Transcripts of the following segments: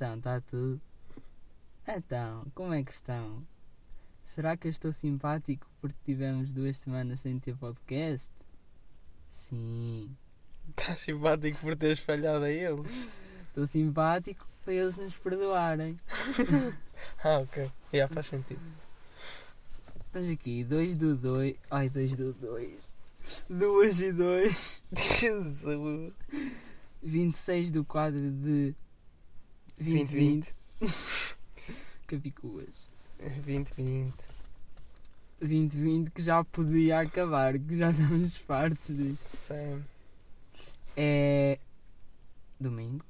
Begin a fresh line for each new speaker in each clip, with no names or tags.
Então, está tudo. Então, como é que estão? Será que eu estou simpático porque tivemos duas semanas sem ter podcast? Sim.
Estás simpático por teres falhado a eles.
Estou simpático para eles nos perdoarem.
Ah, ok. Já faz sentido.
Estamos aqui, 2 do 2. Ai, 2 do 2. 2 e 2.
Jesus.
26 do quadro de 2020. Capicuas.
2020.
2020 que já podia acabar, que já estamos fartos disto.
Sam.
É domingo,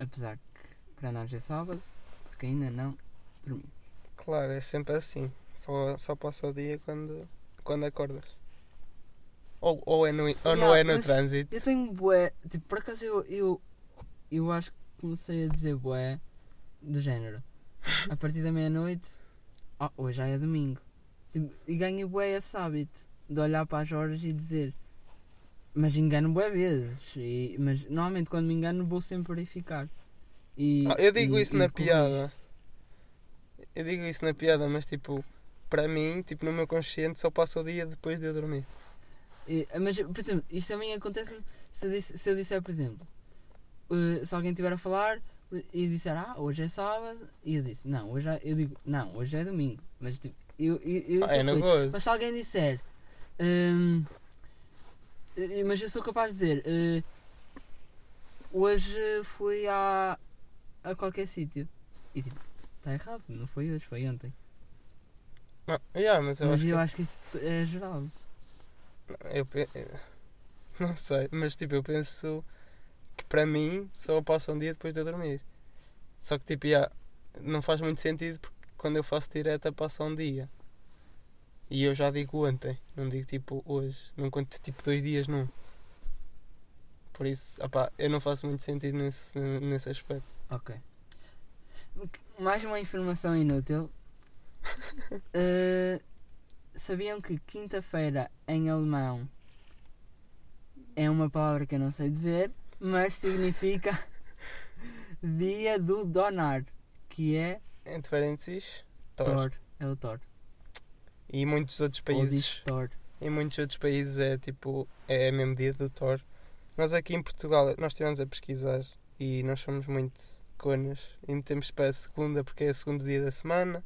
apesar que para nós é sábado, porque ainda não dormimos.
Claro, é sempre assim. Só, só passa o dia quando, quando acordas. Ou, ou, é no, ou não
Yeah,
é no trânsito.
Eu tenho bué, tipo, por acaso eu, eu, eu acho que comecei a dizer bué do género. A partir da meia-noite, ah, hoje já é domingo. Tipo, e ganho bué esse hábito de olhar para as horas e dizer. Mas engano bué vezes. E, mas normalmente quando me engano vou sempre verificar. E,
Ah, eu digo
e-
isso
e
na piada. Eu digo isso na piada, mas tipo, para mim, tipo, no meu consciente só passa o dia depois de eu dormir.
E- mas, por exemplo, isto também acontece se eu disser, por exemplo, eh, se alguém estiver a falar e disser, ah, hoje é sábado, e eu disse, não, hoje é, eu digo, não, hoje é domingo. Mas tipo, eu, eu, eu
Ah, gozo.
Mas se alguém disser, hum, eh, mas eu sou capaz de dizer, eh, hoje fui a, a qualquer sítio. E tipo, está errado, não foi hoje, foi ontem.
Não, yeah, mas eu
mas
acho que
eu acho que isso é geral.
Eu pe- não sei, mas tipo, eu penso que para mim só passa um dia depois de eu dormir. Só que tipo, já, não faz muito sentido porque quando eu faço direta passa um dia. E eu já digo ontem, não digo tipo hoje. Não conto tipo dois dias num. Por isso, opá, eu não faço muito sentido nesse, nesse aspecto.
Ok. Mais uma informação inútil. Eh, sabiam que quinta-feira em alemão é uma palavra que eu não sei dizer, mas significa dia do donar, que é
Entre parênteses, Thor.
Thor. É o Thor.
E muitos outros países
Thor.
Em muitos outros países é tipo, é mesmo dia do Thor. Nós aqui em Portugal, nós estivemos a pesquisar e nós somos muito conas e metemos para a segunda porque é o segundo dia da semana,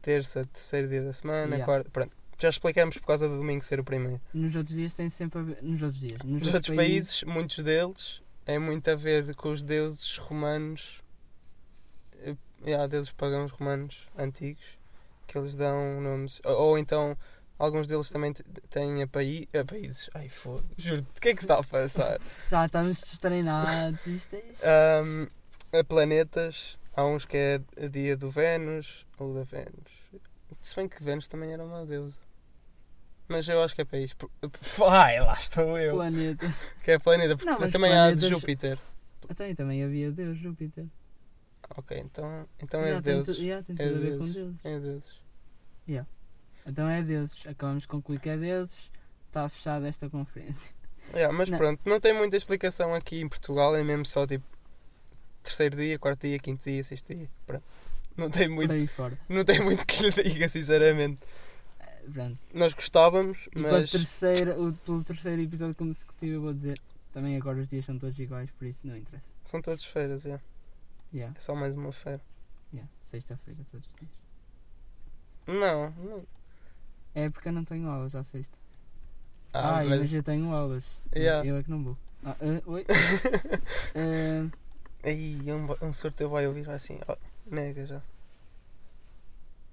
terça, terceiro dia da semana,
Yeah.
quarta, pronto. Já explicamos por causa do domingo ser o primeiro.
Nos outros dias tem sempre a ver. Nos outros dias. Nos,
Nos outros países, muitos deles, é muito a ver com os deuses romanos, eh, yeah, deuses pagãos romanos antigos, que eles dão nomes, ou, ou então alguns deles também têm a, paí a países. Ai foda, juro, o que é que se está a passar?
Já estamos destreinados. Isto é isto.
Ahm, a planetas, há uns que é dia do Vênus ou da Vênus. Se bem que Vênus também era uma deusa. Mas eu acho que é país. Ai, lá estou eu.
Planetas.
Que é planeta, porque
Não, mas
também há de
planetas-
Júpiter.
Então, e também havia Deus, Júpiter.
Ok, então, então
Já,
é
tem
deuses.
tu- já, tem
É
tudo a ver com
deuses.
deuses.
É deuses.
Então é deuses. Acabamos de concluir que é deuses. Está fechada esta conferência.
Yeah, mas
Não.
pronto, não tem muita explicação aqui em Portugal, é mesmo só tipo terceiro dia, quarto dia, quinto dia, sexto dia. Pronto. Não tem muito,
Por aí fora.
não tem muito que lhe diga, sinceramente.
Pronto.
Nós gostávamos, mas
terceira, o, pelo terceiro episódio consecutivo eu vou dizer. Também agora os dias são todos iguais, por isso não interessa.
são todas feiras, é.
Yeah,
É só mais uma feira.
yeah. Sexta-feira, todos os dias.
Não, não.
É porque eu não tenho aulas à sexta.
Ah,
Ah, mas...
mas.
eu tenho aulas.
Yeah.
Eu é que não vou. Ah, ah, oi? Ah,
Aí, um, um sorteio vai ouvir assim, ó, nega já.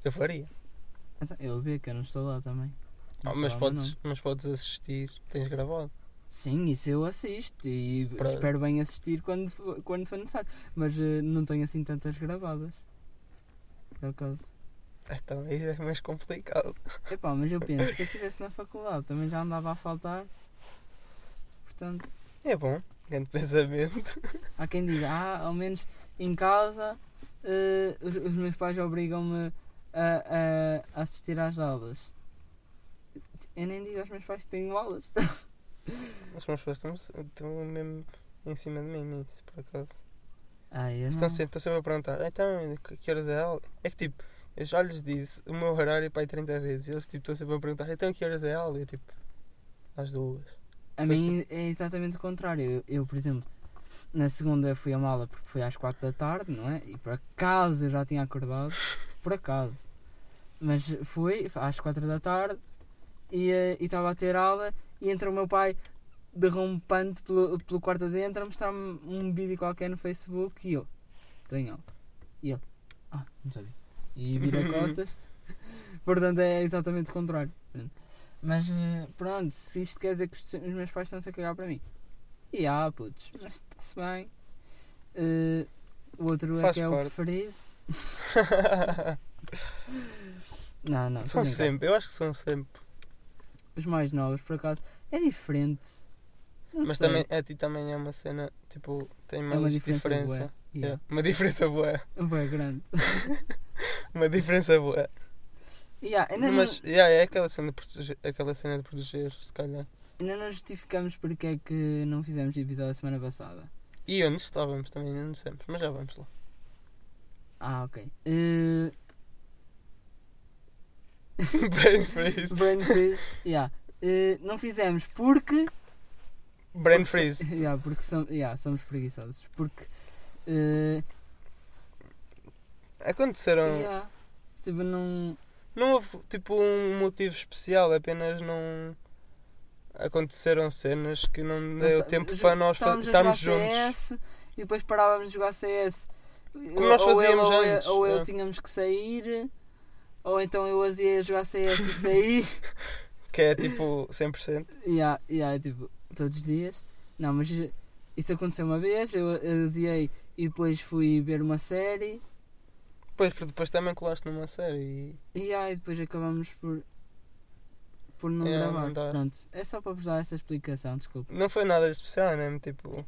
Eu faria.
Então, ele vê que eu não estou lá também. Não
Ah,
sei
mas,
lá o
podes, mas podes assistir, tens gravado.
Sim, isso eu assisto e espero bem assistir quando, for- quando for necessário. Mas eh, não tenho assim tantas gravadas. Por acaso.
Então aí é mais complicado.
Epá, mas eu penso, se eu estivesse na faculdade também já andava a faltar. Portanto,
É bom, grande pensamento.
há quem diga, ah, ao menos em casa eh, os, os meus pais obrigam-me a, a assistir às aulas. Eu nem digo aos meus pais que tenho aulas.
Os meus pais estão, estão mesmo em cima de mim nisso, por acaso.
Ah, eu
Estão
não.
sempre, estão sempre a perguntar, então, que horas é a aula? É que tipo, eu já lhes disse o meu horário para aí 30 vezes. E eles tipo, estão sempre a perguntar, então que horas é a aula? E eu tipo, às duas.
A mim é exatamente o contrário. Eu, eu, por exemplo, na segunda fui a uma aula porque foi às 4 da tarde, não é? E por acaso eu já tinha acordado. Por acaso. Mas fui às 4 da tarde e eh, e estava a ter aula e entra o meu pai derrompante pelo, pelo quarto adentro a mostrar-me um vídeo qualquer no Facebook e eu estou em aula. E ele, ah, não sabia. E vira costas. Portanto é exatamente o contrário. Mas eh, pronto, se isto quer dizer que os meus pais estão-se a cagar para mim. E ah, putz, mas está-se bem. Eh, o outro é
Faz
que é o
parte.
preferido. Não, não,
são sempre, eu acho que são sempre.
Os mais novos, por acaso, é diferente. Não
Mas
sei.
também a ti também é uma cena, tipo, tem
é
mais
uma diferença,
diferença. É,
Yeah.
Uma diferença boa.
Bué grande.
Uma diferença boa.
Yeah, ainda,
Mas
não,
yeah, é aquela cena, de proteger, aquela cena de proteger, se calhar.
ainda não justificamos porque é que não fizemos episódio a semana passada.
E onde estávamos também, não dissemos, mas já vamos lá.
Ah, ok. Eh,
Brain freeze.
Brain freeze. yeah. Eh, não fizemos porque.
Brain
porque so-
freeze.
yeah, porque som- yeah, somos preguiçosos. Porque. eh,
Aconteceram.
yeah, tipo, não.
Não houve tipo um motivo especial, apenas não. Aconteceram cenas que não deu
tá-
tempo para nós estarmos juntos.
CS e depois parávamos de jogar CS.
Como nós fazíamos
ou, eu-
antes,
ou eu
é.
tínhamos que sair, ou então eu azia a jogar CS e sair.
Que é tipo 100%.
yeah, yeah, tipo, todos os dias. Não, mas isso aconteceu uma vez, eu aziei e depois fui ver uma série.
Depois, porque depois também colaste numa série e.
E aí depois acabamos por, por não
É,
gravar.
não.
Pronto, é só para vos dar essa explicação, desculpa.
Não foi nada de especial, é mesmo tipo.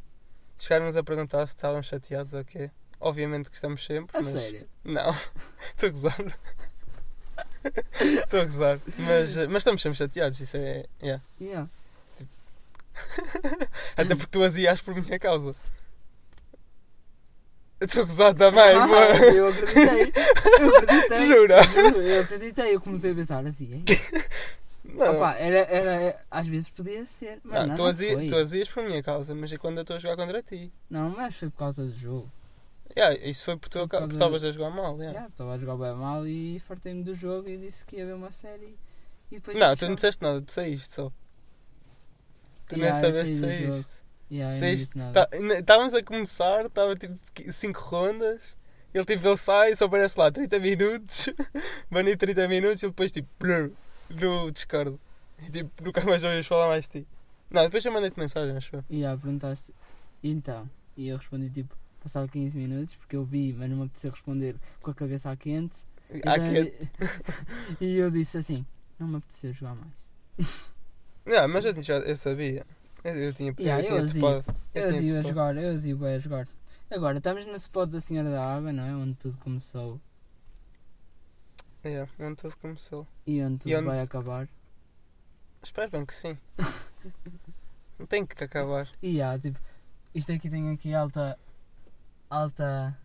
Chegaram-nos a perguntar se estávamos chateados ou quê. Obviamente que estamos sempre.
A
mas...
sério.
Não, estou a gozar. Estou a gozar. Mas, mas estamos sempre chateados, isso é. yeah.
Yeah.
Até porque tu azias por minha causa. Estou a gozar também,
Ah,
mano.
eu acreditei. Eu acreditei.
Jura?
Juro, eu acreditei. Eu comecei a pensar assim, hein?
Não,
Opa, era, era, às vezes podia ser, mas
não, tu azias por minha causa, mas é quando eu estou a jogar contra ti.
Não, mas foi por causa do jogo.
Yeah, isso foi por tua causa. Estavas a jogar mal. Yeah.
Estava a jogar bem mal e fartei-me do jogo e disse que ia ver uma série. E depois
Não, tu não disseste nada, tu saíste só. Tu
Yeah,
nem sabeste saíste.
Yeah,
Saíste, tá- Estávamos a começar, estava tipo 5 rondas. Ele tipo, ele sai, só aparece lá 30 minutos, banido 30 minutos e depois tipo, blur, no Discord. E tipo, nunca mais ouvias falar mais de ti. Não, depois eu mandei-te mensagem, acho eu.
E yeah, perguntaste, "E então? E eu respondi tipo, passado 15 minutos, porque eu vi, mas não me apeteceu responder com a cabeça à quente.
Há
Então,
que...
e eu disse assim, não me apeteceu jogar mais.
Não, mas eu, já, eu sabia. Eu, eu tinha,
Yeah, eu
topado.
Eu
tinha
a
topado.
jogar, eu bem a jogar. Agora, estamos no spot da Senhora da Água, não é? Onde tudo começou
Yeah, onde tudo começou.
e onde tudo
E onde-
vai acabar.
Espero bem que sim. não tem que acabar.
E há, tipo, isto aqui tem aqui alta, alta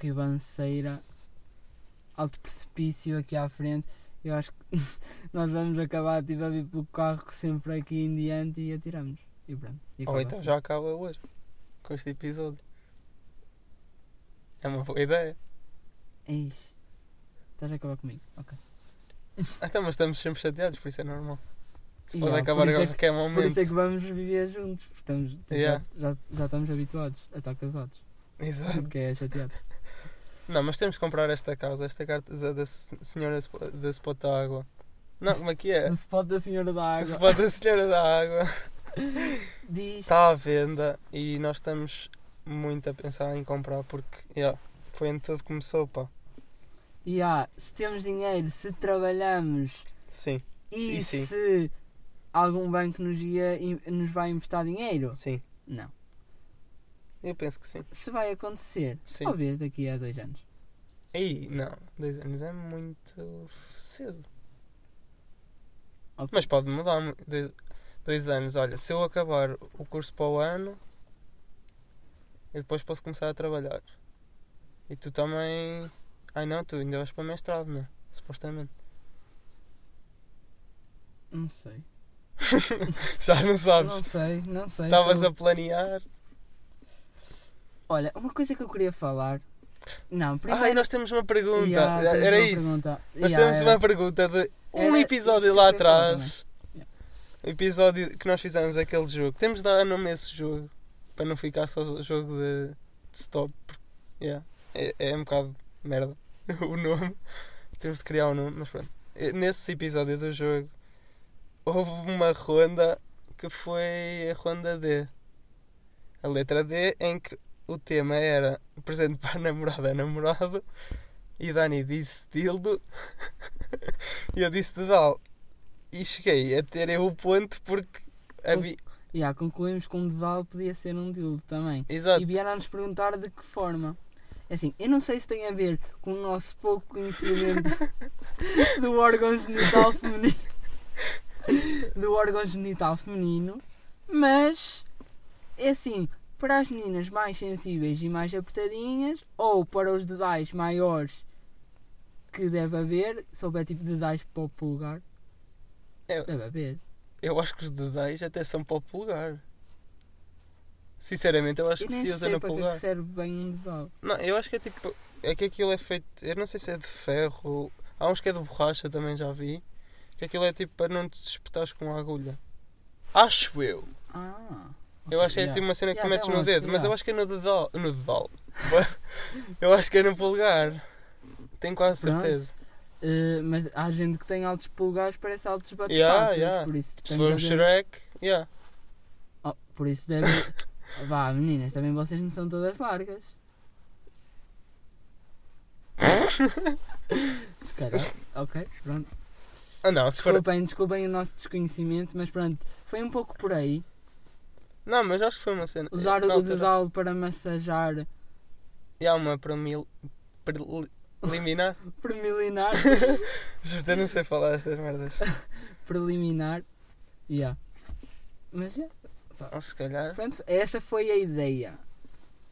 ribanceira, alto precipício aqui à frente. Eu acho que nós vamos acabar tipo, a vir pelo carro sempre aqui em diante e atiramos. E pronto. E
Ou então
assim.
já acaba hoje. Com este episódio. É uma boa ideia.
Eish. Estás a acabar comigo? Ok.
Até mas estamos sempre chateados, por isso é normal. Se pode
há,
acabar
por isso
a
é
qualquer momento.
Por isso é que vamos viver juntos, porque estamos, tipo,
Yeah.
já, já, já estamos habituados a estar casados.
Exato.
Porque é chateados.
Não, mas temos que comprar esta casa, esta carta da da senhora da Spot da Água. Não, como é que é?
No spot da Senhora da
O
Água.
Spot da Senhora da Água.
Diz.
Está à venda e nós estamos muito a pensar em comprar porque yeah, foi onde tudo começou, pá.
E há, se temos dinheiro, se trabalhamos
Sim,
e
sim.
se algum banco nos, ia, nos vai emprestar dinheiro?
sim.
Não.
Eu penso que sim.
Se vai acontecer,
Sim.
talvez daqui a dois anos.
Aí, não, dois anos é muito cedo.
Ok.
Mas pode mudar. mu- Dois, dois anos, olha, se eu acabar o curso para o ano, e depois posso começar a trabalhar. E tu também. Ai não, tu ainda vais para mestrado, não é? Supostamente.
Não sei.
Já não sabes.
Não sei, não sei.
Estavas
tô-
a planear.
Olha, uma coisa que eu queria falar. Não, primeiro.
Ai, nós temos uma pergunta.
Ya, tens
Era
uma
isso.
pergunta.
Nós
Ya,
temos
era.
uma pergunta de um
Era
episódio lá atrás. O episódio que nós fizemos aquele jogo. Temos de dar nome a esse jogo. Para não ficar só o jogo de, de stop. Yeah. É, é um bocado merda o nome. Temos de criar um nome, mas pronto. Nesse episódio do jogo houve uma ronda que foi a ronda D. A letra D em que o tema era presente para a namorada a namorado e Dani disse dildo e eu disse dedal. E cheguei a ter eu o ponto porque havia.
Ya, concluímos que um dedal podia ser um dildo também.
Exato.
E vieram a nos perguntar de que forma. É Assim, eu não sei se tem a ver com o nosso pouco conhecimento do órgão genital feminino. Do órgão genital feminino, mas é assim, para as meninas mais sensíveis e mais apertadinhas, ou para os dedais maiores que deve haver, se houver tipo dedais para o pulgar,
Eu-
deve haver.
Eu acho que os dedais até são para o polegar. Sinceramente, eu acho
E
que se usa no
para que é que serve bem um dedal.
Não, eu acho que é tipo. É que aquilo é feito. Eu não sei se é de ferro. Há uns que é de borracha também já vi. Que aquilo é tipo para não te espetares com a agulha. Acho eu.
Ah.
Eu acho que é tipo uma cena que tu metes no dedo, mas
ya.
eu acho que é no dedal. No dedal. eu acho que é no polegar. Tenho quase certeza.
Uh, mas há gente que tem altos pulgares, parece altos batatas,
Ya, ya.
por isso
Se for
haver-
Shrek, yeah.
Oh, por isso deve. Vá, meninas, também vocês não são todas largas. Se calhar, ok, pronto.
Ah não, se for.
Desculpem, desculpem o nosso desconhecimento, mas pronto, foi um pouco por aí.
Não, mas acho que foi uma cena.
Usar o dedal para massajar
E há uma para mil. Preliminar.
preliminar.
Juro, eu não sei falar estas merdas.
preliminar. Yeah. Mas yeah,
Ou se calhar.
pronto, essa foi a ideia.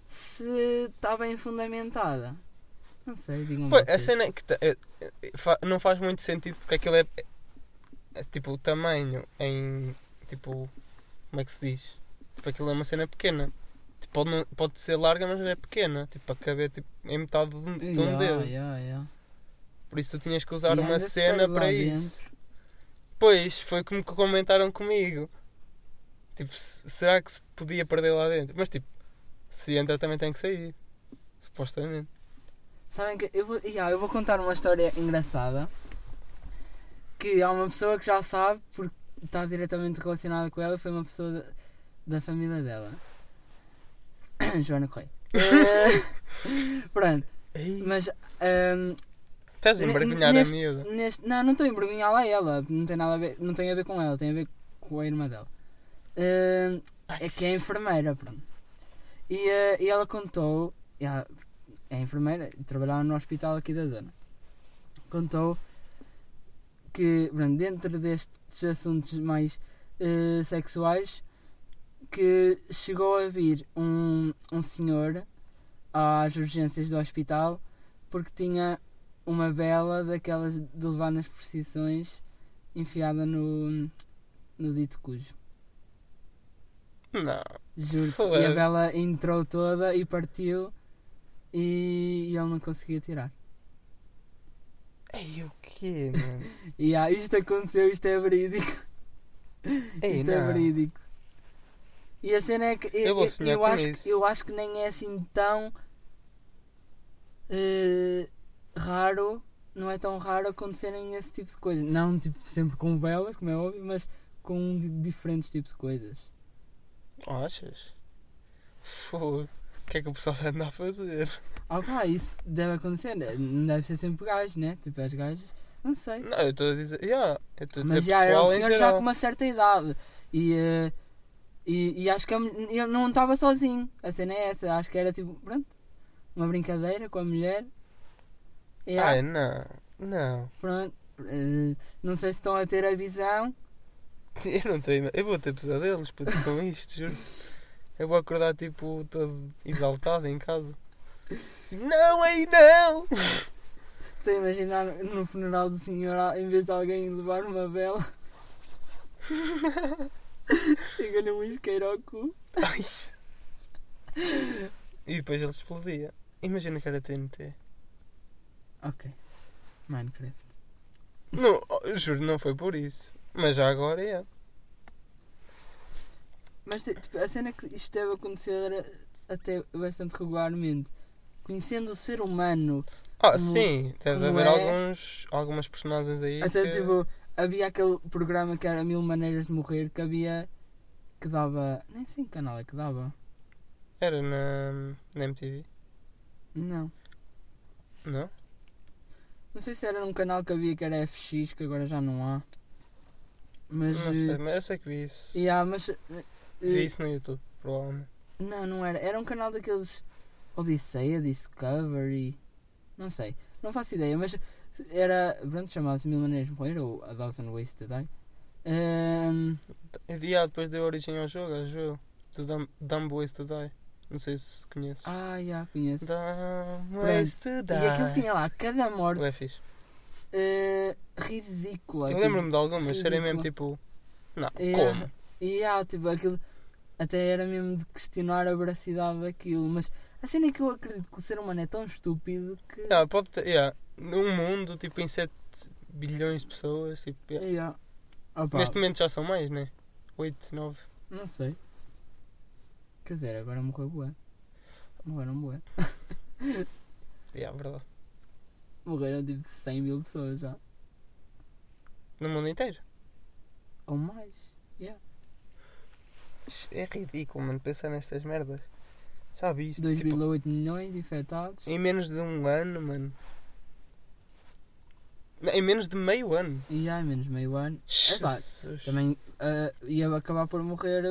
Se está bem fundamentada, não sei, digam
Pô, a cena é que fa- não faz muito sentido porque aquilo é, é- é tipo o tamanho em tipo como é que se diz? Tipo aquilo é uma cena pequena. Tipo, pode, não- pode ser larga mas é pequena. Tipo para caber tipo, em metade de um, de um
Yeah,
dedo.
yeah, yeah.
Por isso tu tinhas que usar uma cena para isso.
dentro.
Pois, foi como que comentaram comigo. Tipo, se- será que se podia perder lá dentro? Mas tipo, se entra também tem que sair. Supostamente.
Sabem que eu vou, yeah, eu vou contar uma história engraçada que há uma pessoa que já sabe porque está diretamente relacionada com ela, foi uma pessoa da, família dela. Joana Correia. Eh, Pronto,
Ei,
mas ahm,
Estás a envergonhar a miúda.
neste, não, não estou a envergonhá-la a ela, não tem nada a ver, não tem a ver com ela, tem a ver com a irmã dela. Ahm, é que é enfermeira, pronto. E, eh, e ela contou, e ela é enfermeira, trabalhava no hospital aqui da zona. Contou que, pronto, dentro destes assuntos mais eh, sexuais, que chegou a vir um, um senhor às urgências do hospital porque tinha uma vela daquelas de levar nas precisões enfiada no, no dito cujo.
Não.
Juro. E a vela entrou toda e partiu e, e ele não conseguia tirar.
Ei, o quê, mano?
E ah, isto aconteceu, isto é verídico.
Ei,
isto é
não.
verídico. E a cena é que eu,
Eu
eu, acho, que- eu acho que nem é assim tão eh, raro, não é tão raro acontecerem esse tipo de coisas. Não tipo sempre com velas, como é óbvio, mas com di- diferentes tipos de coisas.
Achas? Fogo. O que é que o pessoal anda a fazer?
Ah pá, isso deve acontecer, não deve ser sempre gajo, né? Tipo, as gajas, não sei.
Não, eu estou a dizer. Yeah, eu estou a dizer
Mas já era um
em
senhor já com uma certa idade. E, eh, e, e acho que ele não estava sozinho. A cena é essa. Acho que era tipo, pronto, uma brincadeira com a mulher.
Ai, não. Não.
pronto. eh, não sei se estão a ter a visão.
Eu não estou Eu vou ter pesadelos puto, com isto, juro. Eu vou acordar tipo todo exaltado em casa. Assim, não, aí não!
Estou a imaginar no funeral do senhor, em vez de alguém levar uma vela, chega num isqueiro ao cu.
Ai, Jesus. e depois ele explodia. Imagina que era TNT.
Ok. Minecraft.
Não, eu juro, não foi por isso. Mas já agora é.
Mas tipo, a cena que isto deve acontecer até bastante regularmente. Conhecendo o ser humano,
Ah,
Como-
sim, deve haver
é-
alguns, algumas personagens aí.
até
que...
tipo, havia aquele programa que era Mil Maneiras de Morrer que havia que dava. Nem sei em que canal é que dava.
Era na, na MTV,
Não.
não?
Não sei se era num canal que havia que era FX, que agora já não há. Mas.
Não sei,
eh,
mas eu sei que vi isso.
yeah, mas. eh,
Vi
eh,
isso no YouTube, provavelmente.
Não, não era. Era um canal daqueles Odisseia, Discovery. Não sei. Não faço ideia, mas era. Pronto, chamava-se Mil Maneiras de Morrer ou A Thousand Ways to Die. Ehm,
E ah, depois deu origem ao jogo, acho eu. Do Dumb, Dumb Ways to Die. Não sei se conheces.
ah, já conheço.
Dumb Ways to Die.
E aquilo tinha lá cada morte
Ué, fixe.
eh, ridícula.
Eu
tipo,
lembro-me de algumas, serem mesmo tipo. Não,
Yeah.
como?
E há, tipo, aquilo. Até era mesmo de questionar a veracidade daquilo. Mas a cena é que eu acredito que o ser humano é tão estúpido que.
Yeah, pode ter, yeah, num mundo tipo em 7 bilhões de pessoas, tipo, yeah.
Yeah. Opa,
neste momento já são mais, né? 8, 9.
Não sei. Quer dizer, agora morreu bué. Morreram bué.
Yeah, verdade.
Morreram tipo 100 mil pessoas já.
No mundo inteiro.
Ou mais.
É ridículo, mano, pensar nestas merdas. Já viste?
2,8
Tipo,
milhões infectados.
em menos de um ano, mano. Não, Em menos de meio ano.
E há menos meio ano. pá,
Jesus.
Também ah, ia acabar por morrer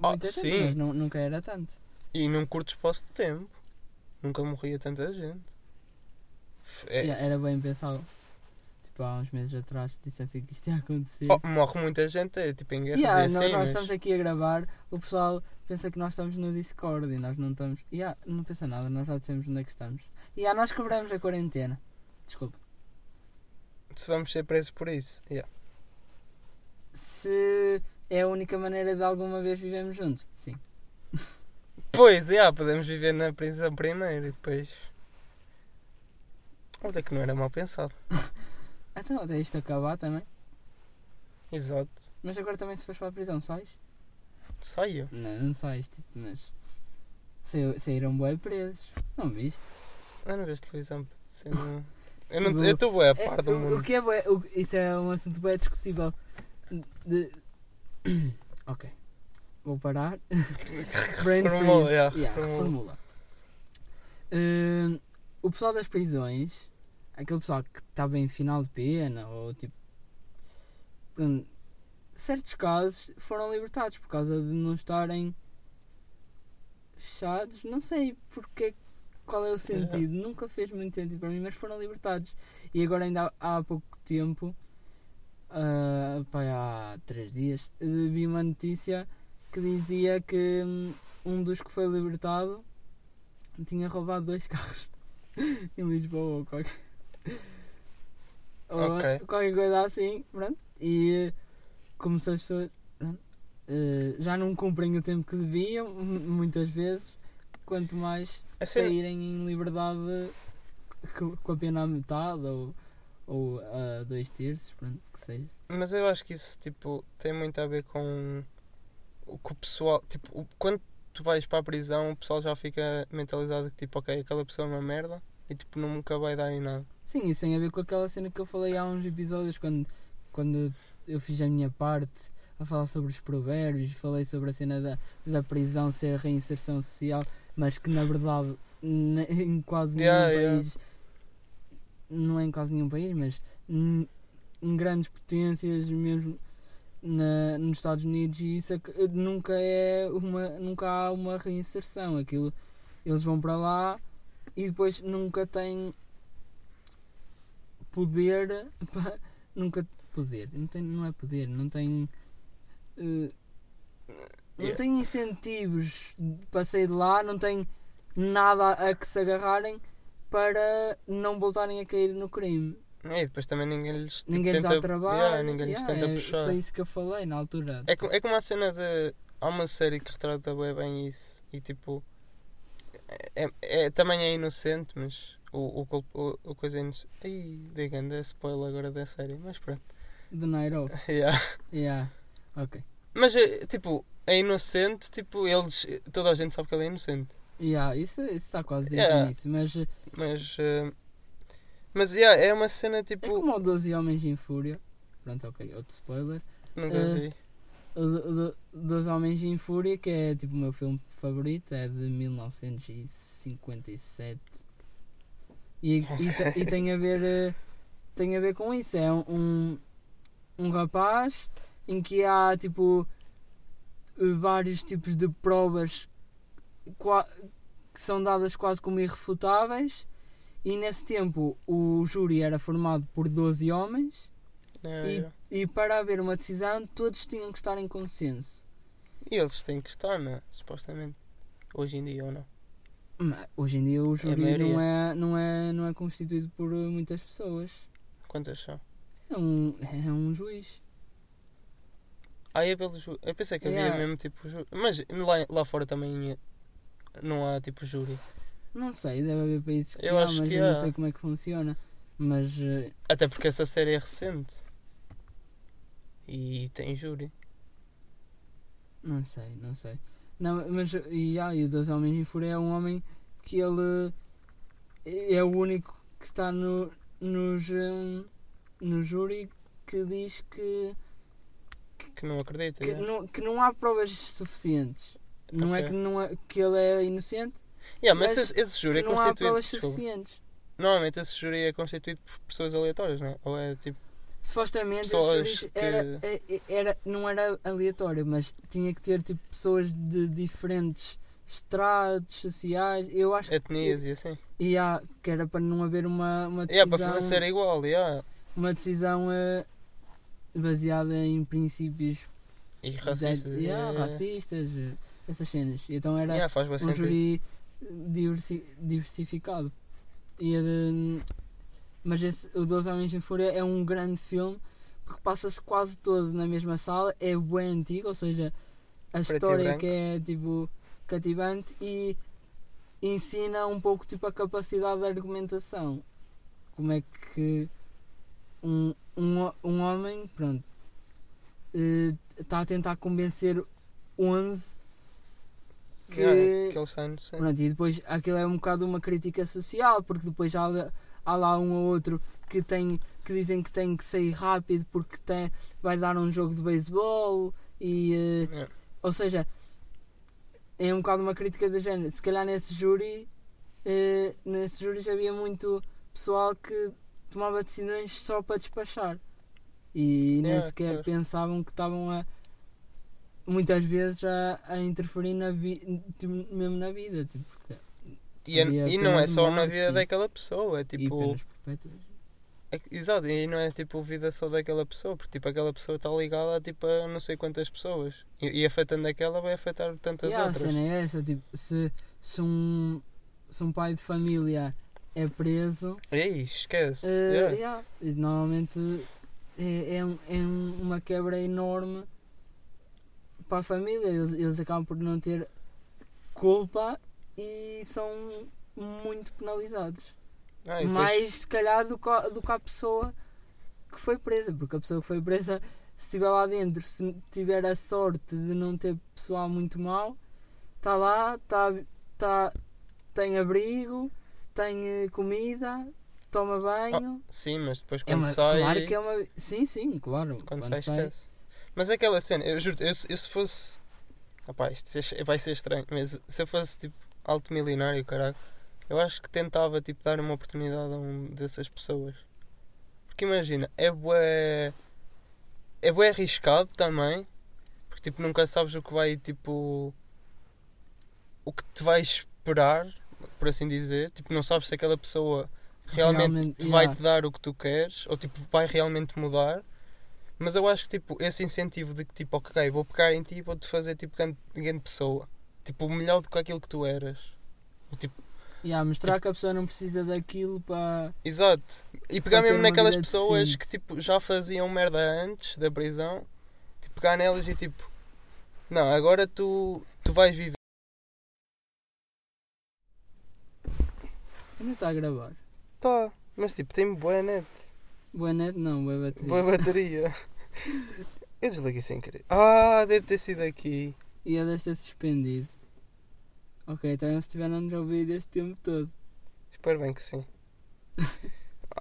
muita gente,
sim.
mas nu- nunca era tanto.
E num curto espaço de tempo. Nunca morria tanta gente. É,
Yeah, era bem pensado. Tipo, há uns meses atrás se dissessem que isto ia acontecer.
oh, morre muita gente, é tipo em guerras
Yeah,
e assim,
nós, nós
mas-
estamos aqui a gravar, o pessoal pensa que nós estamos no Discord e nós não estamos. Yeah, não pensa nada, nós já dissemos onde é que estamos. E yeah, nós cobramos a quarentena. Desculpa.
Se vamos ser presos por isso. Yeah.
Se é a única maneira de alguma vez vivemos juntos, sim.
Pois, yeah, podemos viver na prisão primeiro e depois. Olha que não era mal pensado.
Então até isto acabar também.
Exato.
Mas agora também se fores para a prisão, sais?
Saia.
Não, não sais, tipo, mas. Sa- Saíram bem presos. Não viste?
Eu não vejo televisão. sendo- Eu não
Tipo,
eu estou bué a
É,
par do
o,
mundo.
o que é bué- o- isso é um assunto bem discutível. De... ok. Vou parar. Brain
Formula,
freeze.
yeah,
Yeah,
formula.
formula. Hum, o pessoal das prisões, aquele pessoal que está bem em final de pena, ou tipo. pronto, certos casos foram libertados por causa de não estarem fechados. Não sei porque qual é o sentido. Nunca fez muito sentido para mim, mas foram libertados. E agora ainda há, há pouco tempo, ah, pá, há três dias, vi uma notícia que dizia que hum, um dos que foi libertado tinha roubado dois carros em Lisboa ou qualquer, ou
Ok.
qualquer coisa assim, pronto. E como se as pessoas pronto, eh, já não cumprem o tempo que deviam, mu- muitas vezes, quanto mais saírem em liberdade co- com a pena à metade ou, ou a dois terços, pronto, que seja.
Mas eu acho que isso tipo, tem muito a ver com o que o pessoal. Tipo, quando tu vais para a prisão, o pessoal já fica mentalizado que tipo, ok, aquela pessoa é uma merda e tipo, nunca vai dar em nada.
Sim, isso tem a ver com aquela cena que eu falei há uns episódios quando, quando eu fiz a minha parte a falar sobre os provérbios, falei sobre a cena da, da prisão ser a reinserção social, mas que na verdade em quase nenhum
Yeah, yeah.
país não é em quase nenhum país, mas em, grandes potências mesmo na, nos Estados Unidos e isso é nunca é uma nunca há uma reinserção aquilo eles vão para lá e depois nunca têm poder pa- nunca poder não tem não é poder não tem eh, não
Yeah.
têm incentivos para sair de lá, não têm nada a que se agarrarem para não voltarem a cair no crime.
E depois também ninguém lhes tipo,
Ninguém lhes
tenta,
dá trabalho.
yeah, ninguém lhes
yeah,
tenta
é-
puxar.
Foi isso que eu falei na altura.
É, como, é como a cena de. Há uma série que retrata bem, bem isso. E tipo. É, é- também é inocente, mas. O, o, o, o coisa é inocente. Ai, digam, é spoiler agora da série. Mas pronto.
The Night Off.
Yeah.
Yeah. Ok.
Mas é, tipo, é inocente, tipo, eles. Toda a gente sabe que ele é inocente.
Yeah, isso está quase desde
Yeah.
o início, mas eh,
Mas. eh, mas yeah, é uma cena
é
tipo.
como o 12 Homens em Fúria. Pronto, ok, outro spoiler.
Nunca
eh,
vi.
O, Homens em Fúria, que é tipo o meu filme favorito, é de 1957. E, e, te- e tem a ver eh, tem a ver com isso. É um, um rapaz em que há tipo vários tipos de provas que são dadas quase como irrefutáveis. E nesse tempo o júri era formado por 12 homens
Yeah,
e,
yeah.
e para haver uma decisão todos tinham que estar em consenso.
E eles têm que estar, né? Supostamente. Hoje em dia ou não.
Mas hoje em dia o júri
maioria.
não, é, não, é, não é constituído por eh, muitas pessoas.
Quantas são?
É um, é um juiz.
Ah, é pelo júri. Eu pensei que havia
Yeah.
mesmo tipo júri. Mas lá, lá fora também é- não há tipo júri.
Não sei, deve haver países que
Eu
há,
acho
mas
que
eu não
há.
sei como é que funciona. Mas eh,
Até porque essa série é recente. E tem júri.
não sei, não sei. Não, mas e, ah, e o Dois Homens em Fúria é um homem que ele é o único que está no, nos, hum, no júri que diz que
Que não acredita.
que,
yeah.
não, que não há provas suficientes. Não é que, não é que ele é inocente,
Yeah, mas,
mas
esse, esse júri
que
é
não há
constituído.
provas
desculpa.
suficientes.
Normalmente esse júri é constituído por pessoas aleatórias, não é? Ou é tipo.
Supostamente esse
que-
era, é- era, não era aleatório, mas tinha que ter tipo, pessoas de diferentes estratos sociais. Eu acho
etnias e assim.
que, e há, que era para não haver uma, uma
Yeah,
decisão,
para fazer igual, yeah.
uma decisão eh, baseada em princípios
E
de-
racistas.
yeah,
yeah.
racistas, eh, essas cenas. Então era
Yeah,
um júri diversi- diversificado. E é de- mas esse, o Dois Homens em Fúria é um grande filme porque passa-se quase todo na mesma sala, é bem antigo, ou seja, a
e
história que é tipo cativante e ensina um pouco tipo a capacidade de argumentação. Como é que um, um, um homem, pronto, está a tentar convencer 11 que,
Yeah, que eles inocentes.
Pronto, e depois aquilo é um bocado uma crítica social, porque depois há, lá- há lá um ou outro que, tem, que dizem que tem que sair rápido porque tem, vai dar um jogo de beisebol e eh,
Yeah.
ou seja é um bocado uma crítica do género. Se calhar nesse júri eh, nesse júri já havia muito pessoal que tomava decisões só para despachar e nem
Yeah,
sequer
claro.
pensavam que estavam a muitas vezes a, a interferir na vi, tipo, mesmo na vida tipo,
E, é- e não é só na vida daquela pessoa, é tipo. é exato, e não é tipo vida só daquela pessoa, porque tipo aquela pessoa está ligada a tipo a não sei quantas pessoas. E, e afetando aquela vai afetar tantas
Yeah, a
outras.
cena é essa tipo, se, se, um, se um pai de família é preso
Ei, esquece.
Eh,
yeah.
yeah, e Normalmente é, é, é um- uma quebra enorme para a família. Eles, eles acabam por não ter culpa e são muito penalizados.
Ah, depois-
Mais se calhar do que, a- do que a pessoa que foi presa, porque a pessoa que foi presa, se estiver lá dentro, se tiver a sorte de não ter pessoal muito mau, está lá, tá, tá, tem abrigo, tem comida, toma banho.
Sim, mas depois
É
quando
uma,
sai.
claro que é uma. Sim, sim, claro.
Quando,
Quando,
sai,
sai.
esquece. Mas é aquela cena, eu juro, eu, se- eu se fosse. Rapaz, isto é- vai ser estranho, mas se eu fosse tipo alto milionário, caralho, eu acho que tentava tipo dar uma oportunidade a um dessas pessoas. Porque imagina, é bué. É bué arriscado também, porque tipo nunca sabes o que vai tipo. O que te vai esperar, por assim dizer. Tipo, não sabes se aquela pessoa realmente,
Realmente,
vai
yeah.
te dar o que tu queres ou tipo vai realmente mudar Mas eu acho que tipo, esse incentivo de que tipo, ok, vou pegar em ti e vou-te fazer tipo grande, pessoa. Tipo, melhor do que aquilo que tu eras. Ou, Tipo,
Yeah,
Tipo
mostrar que a pessoa não precisa daquilo para.
exato. E pegar mesmo naquelas pessoas que tipo, já faziam merda antes da prisão. Tipo, pegar nelas e tipo, não, agora tu, tu vais viver.
Ainda está a gravar.
Tá, mas tipo, tem boa net,
Boa net não, boa bateria.
boa bateria. Eu desliguei sem querer. Ah, deve ter sido aqui.
E ele deve ter suspendido. Ok, então eles tiveram de ouvir esse tempo todo.
Espero bem que sim.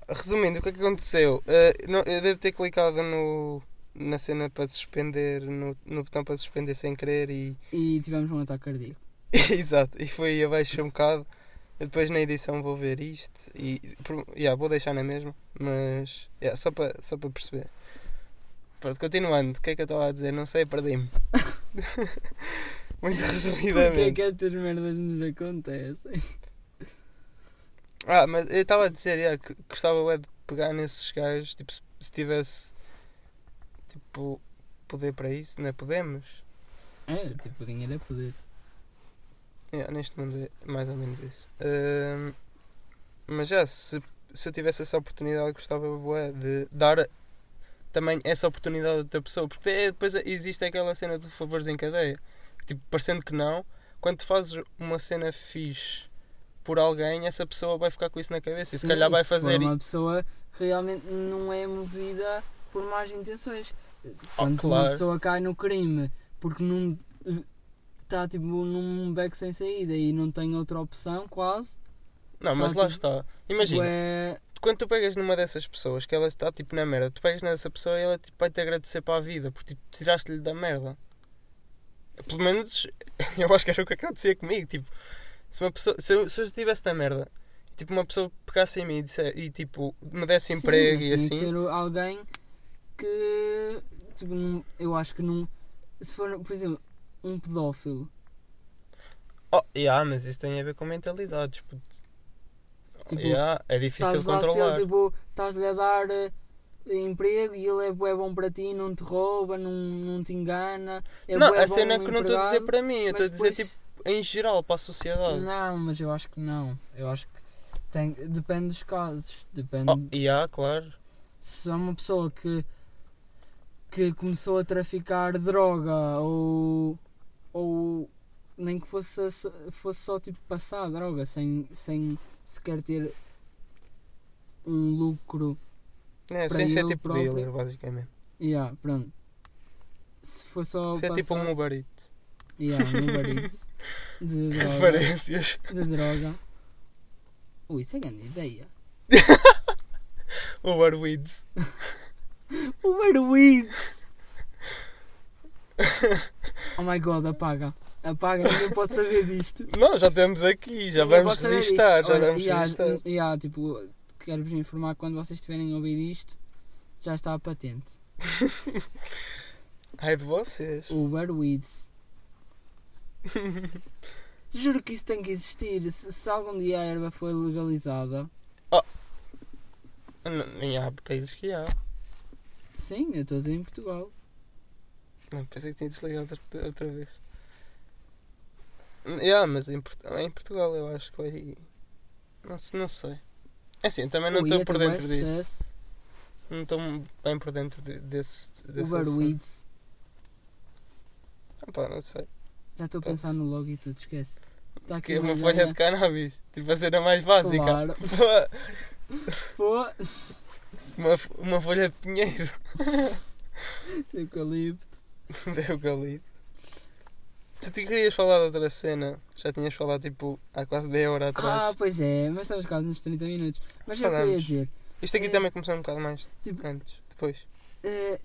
Resumindo, o que é que aconteceu? Eh, não- eu devo ter clicado no, na cena para suspender, no, no botão para suspender sem querer e.
E tivemos um ataque cardíaco.
Exato, e foi abaixo um bocado. Eu depois na edição vou ver isto e yeah, vou deixar na mesma, mas yeah, só para só para perceber. Pronto, continuando, o que é que eu estava a dizer? Não sei, perdi-me. Muito
Porquê é
resumidamente.
que estas merdas nos acontecem?
Ah, mas eu estava a dizer yeah, que gostava de pegar nesses gajos, tipo, se, se tivesse tipo poder para isso, não é? Podemos.
É, tipo, dinheiro é poder.
Yeah, neste mundo é mais ou menos isso. Ahm, mas já, se, se eu tivesse essa oportunidade, gostava bué de dar também essa oportunidade a outra pessoa, porque é- depois existe aquela cena do favores em cadeia. Tipo, parecendo que não, quando tu fazes uma cena fixe por alguém, essa pessoa vai ficar com isso na cabeça e se calhar vai fazer.
uma pessoa que realmente não é movida por más intenções. Quando uma
Oh, claro.
pessoa cai no crime porque não está tipo num beco sem saída e não tem outra opção, quase.
Não, mas
tá,
lá
tipo,
está. Imagina,
É,
quando tu pegas numa dessas pessoas que ela está tipo na merda, tu pegas nessa pessoa e ela tipo, vai te agradecer para a vida porque tipo, tiraste-lhe da merda. Pelo menos eu acho que era o que acontecia comigo. Tipo, se, uma pessoa, se, eu, se eu estivesse na merda tipo, uma pessoa pegasse em mim e, disse- e tipo, me desse
sim,
emprego
mas
e assim.
que ser alguém que tipo, eu acho que não. Se for, por exemplo, um pedófilo,
Oh, yeah, mas isso tem a ver com mentalidades. puto.
Tipo,
Yeah, é difícil
se
controlar.
ele tipo, estás-lhe a dar eh, emprego e ele é bué bom para ti, não te rouba, não, não te engana. É
não,
bué
a cena é que não estou a dizer para mim, eu estou a dizer
depois-
tipo em geral para a sociedade.
Não, mas eu acho que não. Eu acho que tem, depende dos casos. Depende
Oh, yeah, claro.
se é uma pessoa que, que começou a traficar droga ou, ou nem que fosse, fosse só tipo passar droga sem, sem sequer ter um lucro.
É,
Para
sem ser
ele
tipo
próprio.
dealer, basicamente.
Yeah, pronto. Se for só
Isso é
passar,
tipo um Uber Eats.
yeah, um Uber Eats de droga.
Referências.
De droga. Ui, isso é grande ideia.
Uber Weeds.
Uber Eats! Oh my god, apaga. Apaga, ninguém pode saber disto.
Não, já temos aqui, já
Ninguém
vamos registrar, já
Olha,
vamos
e há-
registrar.
e há, tipo, quero-vos informar que quando vocês estiverem a ouvir isto, já está a patente.
Ai de vocês.
Uber Eats. Juro que isso tem que existir. Se, se algum dia a erva for legalizada,
Não, Nem há países que há.
sim, eu estou a dizer em Portugal.
Não, pensei que tinha desligado outra, outra vez. Yeah, mas em, Port- em Portugal eu acho que vai. Não, não sei. É assim, também não estou
é
por dentro disso. Não estou bem por dentro de- desse. desse. Ah, pá, não sei.
Já estou a pensar no logo e tudo, esquece.
Que
aqui
é uma
uma
folha
ideia.
de cannabis. Tipo a cena mais básica.
Claro. Pô,
uma, uma folha de pinheiro.
eucalipto.
de eucalipto. Tu te querias falar de outra cena? Já tinhas falado tipo há quase meia hora atrás.
Ah, pois é, mas estamos quase nos 30 minutos. Mas é o que eu ia
Falamos.
dizer.
Isto aqui
é-
também começou um bocado mais
Tipo,
antes. Depois.
eh,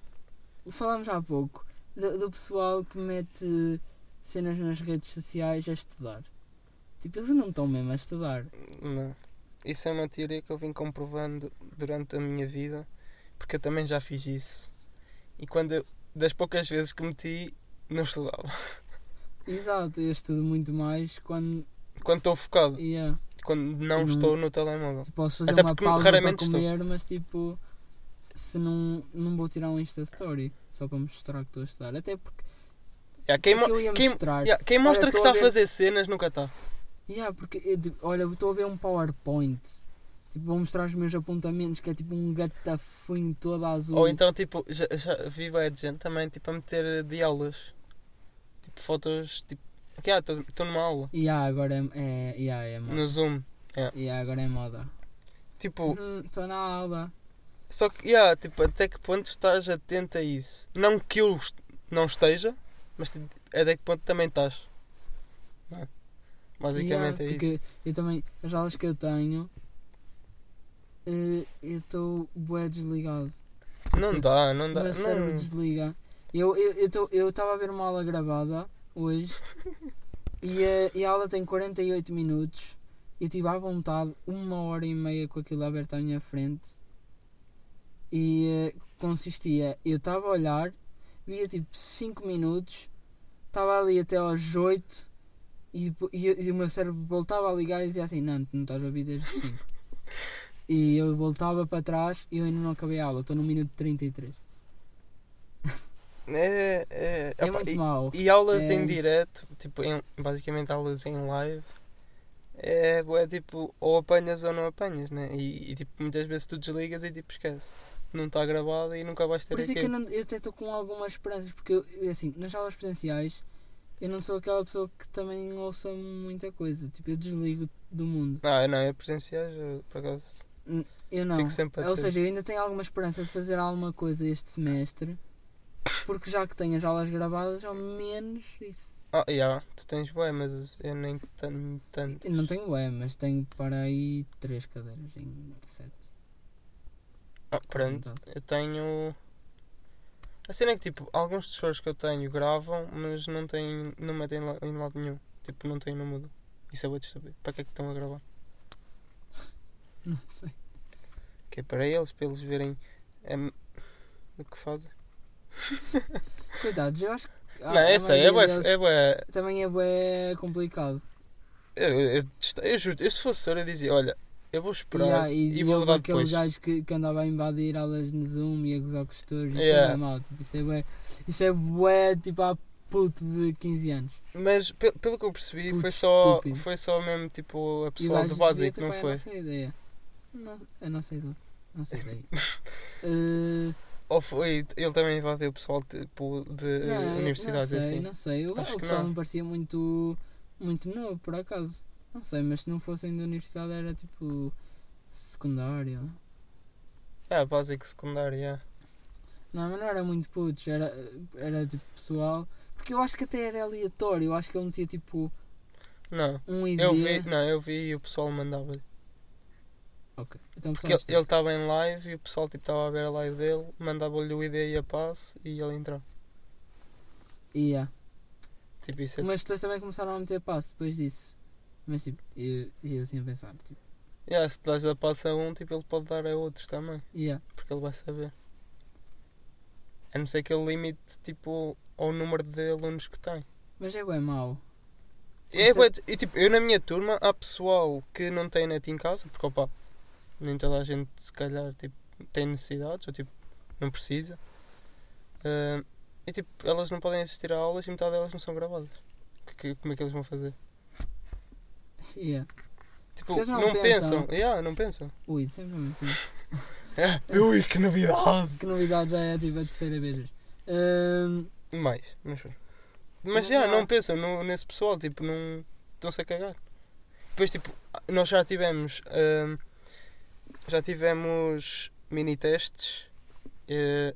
falámos há pouco do, do pessoal que mete cenas nas redes sociais a estudar. Tipo, eles não estão mesmo a estudar.
Não. Isso é uma teoria que eu vim comprovando durante a minha vida, porque eu também já fiz isso. E quando eu, das poucas vezes que meti, não estudava.
Exato, eu estudo muito mais quando.
Quando estou focado,
Yeah.
quando não
não-
estou no telemóvel.
Tipo, posso fazer
Até
uma pausa para
raramente estou.
comer, mas tipo. se não, não vou tirar um Insta Story só para mostrar que estou a estudar. Até porque
Yeah, quem,
que ia
quem-
mostrar.
yeah, quem mostra
Olha,
que está
a ver-
fazer cenas nunca está.
Yeah, porque eu, tipo, olha, estou a ver um PowerPoint. Tipo, vou mostrar os meus apontamentos, que é tipo um gatafunho todo azul.
Ou então, tipo, já, já vi bué de gente também tipo, a meter de aulas. Tipo, fotos, tipo, aqui, ah, estou numa aula.
E yeah, agora é, é, yeah, é moda.
No Zoom.
Yeah, agora é moda.
Tipo,
Estou na aula.
só que, yeah, tipo, até que ponto estás atento a isso? Não que eu não esteja, mas tipo, até que ponto também estás. Não é? Basicamente
Yeah,
é isso.
eu também, as aulas que eu tenho, eh, eu estou bué desligado.
Não
tipo,
dá, não
O
dá.
meu cérebro
Não,
desliga. Eu estava eu, eu, eu a ver uma aula gravada hoje e, a, e a aula tem 48 minutos. Eu tive à vontade uma hora e meia com aquilo aberto à minha frente. E eh, consistia, eu estava a olhar, via tipo 5 minutos, estava ali até aos 8 e, e, e o meu cérebro voltava a ligar e dizia assim: Não, tu não estás a ouvir desde os 5. E eu voltava para trás e eu ainda não acabei a aula, estou no minuto 33.
é, é,
É
opa,
muito
e-
mau.
E aulas
É.
em direto, tipo, em- basicamente aulas em live, é, é tipo, ou apanhas ou não apanhas, né? E, e, tipo, muitas vezes tu desligas e tipo, esquece. Não está gravado e nunca vais ter
Por isso é que eu, não, eu até estou com algumas esperanças, porque eu, eu, assim, nas aulas presenciais eu não sou aquela pessoa que também ouça muita coisa. Tipo, eu desligo do mundo.
Ah, não, é presenciais, eu, por acaso.
Eu não.
Fico sempre
Ou seja, eu ainda tenho alguma esperança de fazer alguma coisa este semestre, porque já que tenho as aulas gravadas, ao menos isso.
Ah, yeah, tu tens bué, mas eu nem tenho tanto.
Não tenho é, mas tenho para aí três cadeiras em sete.
Ah, pronto, eu tenho. A cena é que tipo, alguns shows que eu tenho gravam, mas não têm. não metem em lado nenhum. Tipo, não têm no mudo. Isso é muito estúpido. Para que é que estão a gravar?
Não sei.
Que é para eles, para eles verem em, o que fazem.
Coitados, eu acho que. ah,
não,
a
é é bué, é.
Também é bué complicado.
Eu, eu, eu, eu juro, eu se fosse eu dizia, olha, eu vou esperar
Yeah,
e,
e
vou
houve
dar
aquele
depois.
gajo que, que andava a invadir aulas no Zoom e a gozar com os. Isso
Yeah.
é mau. Tipo, isso é bué, isso é bué, tipo, há puto de 15 anos.
Mas pe- pelo que eu percebi,
Puto
foi só,
estúpido.
foi só mesmo tipo a
gajo
do básico, não foi?
ideia. Não, a nossa ideia. Não sei daí. Eh,
Ou foi, ele também invadiu o pessoal tipo de
não,
universidades
não sei,
assim.
não sei. O,
Acho
o
que
pessoal
não.
me parecia muito, muito novo, por acaso. Não sei, mas se não fossem da universidade era tipo secundário.
É, básico secundário, yeah.
Não, mas não era muito putos, era, era tipo pessoal. Porque eu acho que até era aleatório, eu acho que ele metia tipo
Não,
um ID.
eu vi, não, eu vi e o pessoal mandava
Ok, então
Porque ele ele estava em live e o pessoal tipo estava a ver a live dele, mandava-lhe o ID e a passe e ele entrava.
yeah.
Tipo isso é
Mas depois também começaram a meter passo depois disso. Mas tipo, eu, eu assim a pensar, tipo,
Yeah, se dás a passe a um, tipo, ele pode dar a outros também,
yeah.
porque ele vai saber. A não ser que ele limite tipo ao número de alunos que tem.
Mas é bem mau.
É, de- e tipo, eu na minha turma há pessoal que não tem net em casa, porque opa, nem toda a gente se calhar tipo, tem necessidades ou tipo, não precisa. Ah, e tipo, elas não podem assistir a aulas e metade delas não são gravadas. Que- que- como é que eles vão fazer?
Yeah.
Tipo,
não
não,
pensam.
pensam. Yeah, não pensam.
Ui, sempre muito.
É, ui, que novidade!
Que novidade já é tipo a terceira vez.
Mais, mas foi. Mas já,
já.
não pensam no, nesse pessoal, tipo, não estão-se a cagar. Depois, tipo, nós já tivemos. Já tivemos mini testes. eh,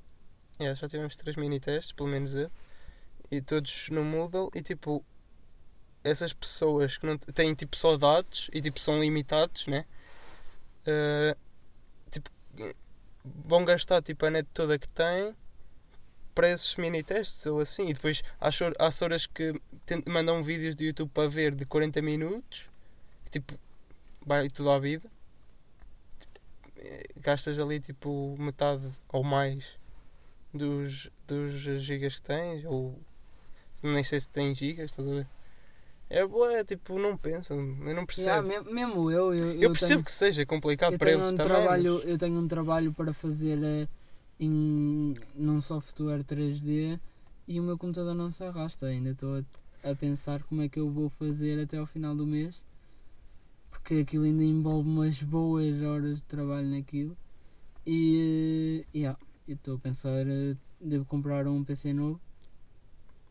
yeah, já tivemos três mini testes, pelo menos eu. E todos no Moodle. E tipo, essas pessoas que não têm tipo só dados e tipo são limitados, né? Eh, tipo, vão gastar tipo a net toda que têm para esses mini testes ou assim. E depois há, horas que mandam vídeos do YouTube para ver de 40 minutos, que, tipo, vai tudo à vida. Eh, Gastas ali tipo metade ou mais dos, dos gigas que tens, ou nem sei se tens gigas, estás a ver? É boa, tipo, não pensam, eu não percebo.
yeah, me- mesmo eu, eu,
eu
eu
percebo
tenho,
que seja complicado para eles
um
também.
trabalho, eu tenho um trabalho para fazer eh, em, num software 3D e o meu computador não se arrasta. Ainda estou a, a pensar como é que eu vou fazer até ao final do mês. Porque aquilo ainda envolve umas boas horas de trabalho naquilo. E eh, yeah, eu estou a pensar, eh, devo comprar um PC novo.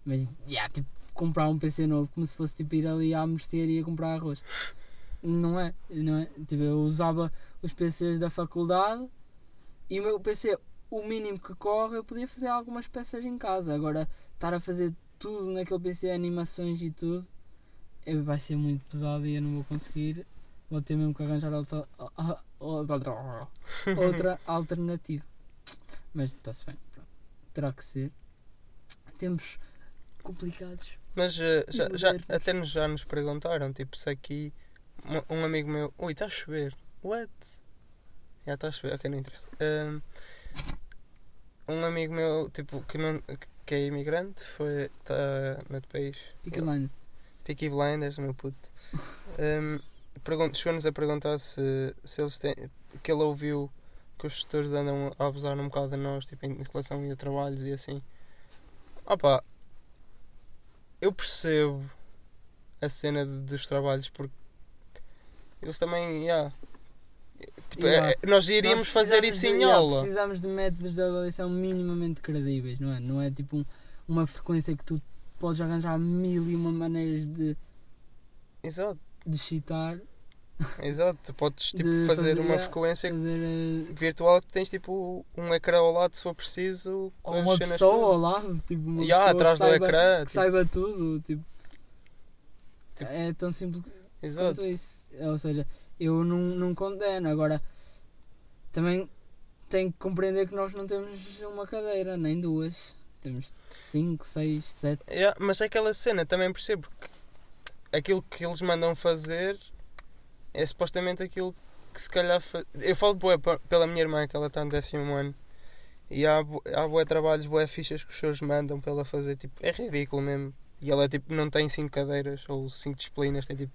Mas yeah, tipo, comprar um PC novo como se fosse tipo ir ali à mercearia comprar arroz. Não é, não é? Tipo, eu usava os PCs da faculdade e o meu PC, o mínimo que corre, eu podia fazer algumas peças em casa. Agora, estar a fazer tudo naquele PC, animações e tudo, eh, vai ser muito pesado e eu não vou conseguir. Vou ter mesmo que arranjar outra, outra alternativa. Mas está-se bem, pronto. terá que ser. Tempos complicados.
Mas eh, já, já, até nos, já nos perguntaram, tipo, se aqui um, um amigo meu. Ui, está a chover. What? Já está a chover, ok, não interessa. Um, um amigo meu, tipo, que, não, que é imigrante, foi. está no outro país.
Peaky Blinders.
Peaky Blinders, meu puto. Um, Chegou-nos a perguntar se, se eles têm. que ele ouviu que os gestores andam a abusar um bocado de nós, tipo, em relação a trabalhos e assim. Opa, eu percebo a cena de- dos trabalhos porque eles também, yeah, tipo,
Yeah.
é- é- nós iríamos
Nós
fazer isso
de-
em
yeah,
aula.
Precisamos de métodos de avaliação minimamente credíveis, não é? Não é tipo um- uma frequência que tu podes arranjar mil e uma maneiras de,
Exato,
de citar,
exato. Podes tipo,
De
fazer,
fazer,
uma
yeah,
frequência
fazer eh,
virtual que tens tipo um ecrã ao lado se for preciso. com
ou uma pessoa
todas.
ao lado, tipo uma
Yeah,
pessoa
atrás
que
do
saiba,
ecrã.
que
tipo,
saiba tudo, tipo,
Tipo,
é tão simples
exato.
quanto isso. Ou seja, eu não, não condeno, agora também tenho que compreender que nós não temos uma cadeira, nem duas. Temos cinco, seis, sete.
Yeah, mas é aquela cena, também percebo que aquilo que eles mandam fazer é supostamente aquilo que se calhar. Fa... Eu falo pa- pela minha irmã, que ela está no décimo ano, e há, há bué trabalhos, bué fichas que os senhores mandam para ela fazer, tipo, é ridículo mesmo. E ela tipo, não tem 5 cadeiras ou 5 disciplinas, tem tipo.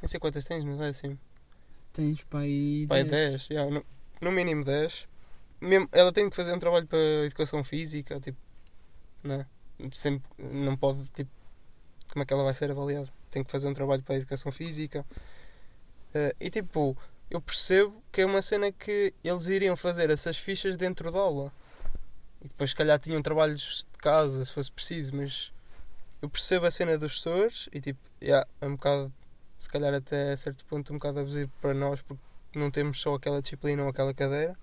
Nem sei quantas tens, mas é assim.
Tens.
Pai,
dez.
10, yeah, no, no mínimo 10. Mesmo, ela tem que fazer um trabalho para educação física, tipo, né? Sempre, não pode, tipo, como é que ela vai ser avaliada? Tem que fazer um trabalho para educação física. Eh, e tipo, eu percebo que é uma cena que eles iriam fazer essas fichas dentro da aula. E depois, se calhar, tinham trabalhos de casa, se fosse preciso, mas eu percebo a cena dos professores e, tipo, yeah, é um bocado, se calhar, até a certo ponto, um bocado abusivo para nós, porque não temos só aquela disciplina ou aquela cadeira.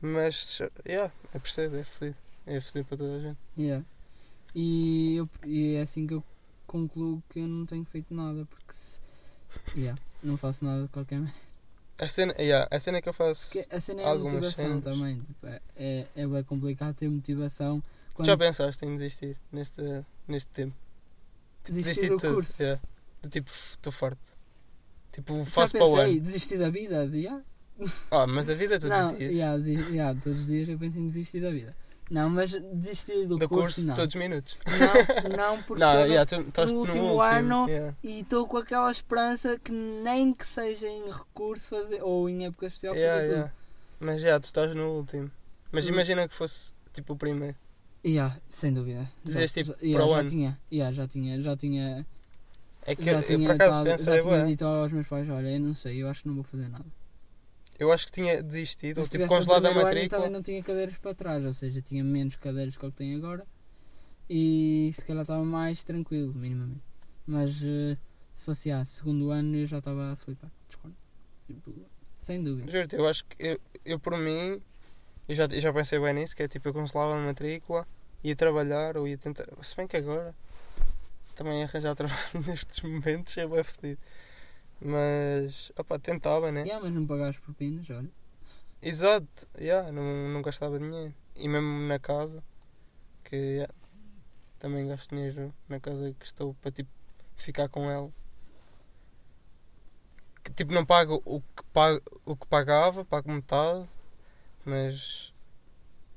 Mas, yeah, eu percebo, é fodido. É fodido para toda a gente.
Yeah. E, eu, e é assim que eu concluo que eu não tenho feito nada, porque se, yeah, não faço nada de qualquer maneira.
A cena, yeah, a cena que eu faço.
Porque a cena é a motivação
cenas.
também. Tipo, é, é, é bem complicado ter motivação quando
Já pensaste em desistir neste, neste tempo?
desistir do
tudo,
curso.
yeah. Do tipo, estou farto. Tipo,
Já
faço para o ano.
desistir da vida. yeah.
Ah, mas da vida tu
não,
desistias.
yeah, de- yeah, todos os dias eu penso em desistir da vida. Não, mas desistir do,
Do
curso,
curso,
não.
todos os minutos.
Não, não, porque
Não,
tô no-
yeah, tu
no último
último
ano
yeah.
E estou com aquela esperança que nem que seja em recurso fazer, ou em época especial fazer
Yeah,
tudo.
yeah. Mas já, tu estás no último. Mas
Hum.
imagina que fosse tipo o primeiro.
Yeah, sem dúvida.
Dizes,
Já-
tipo, para o
já
ano.
tinha, yeah, já tinha, já tinha,
É que
já
eu,
tinha,
por acaso
tado-
pensei,
já tinha dito aos meus pais, olha, eu não sei, eu acho que não vou fazer nada.
Eu acho que tinha desistido,
Mas
tipo congelado a
primeiro ano,
matrícula.
também não tinha cadeiras para trás, ou seja, tinha menos cadeiras que o que tenho agora e se calhar estava mais tranquilo, minimamente. Mas eh, se fosse a segundo ano eu já estava a flipar, discordo. Tipo, sem dúvida.
Juro-te, eu acho que eu, eu por mim, eu já, eu já pensei bem nisso, que é tipo, eu congelava a matrícula, ia trabalhar ou ia tentar. Se bem que agora também arranjar trabalho nestes momentos é bem fedido. Mas, opá, tentava, né?
Yeah, mas não pagaste propinas, olha.
Exato, yeah, não, não gastava dinheiro. E mesmo na casa, que yeah, também gasto dinheiro na casa que estou para tipo ficar com ela. Que tipo não pago o que, pago, o que pagava, pago metade, mas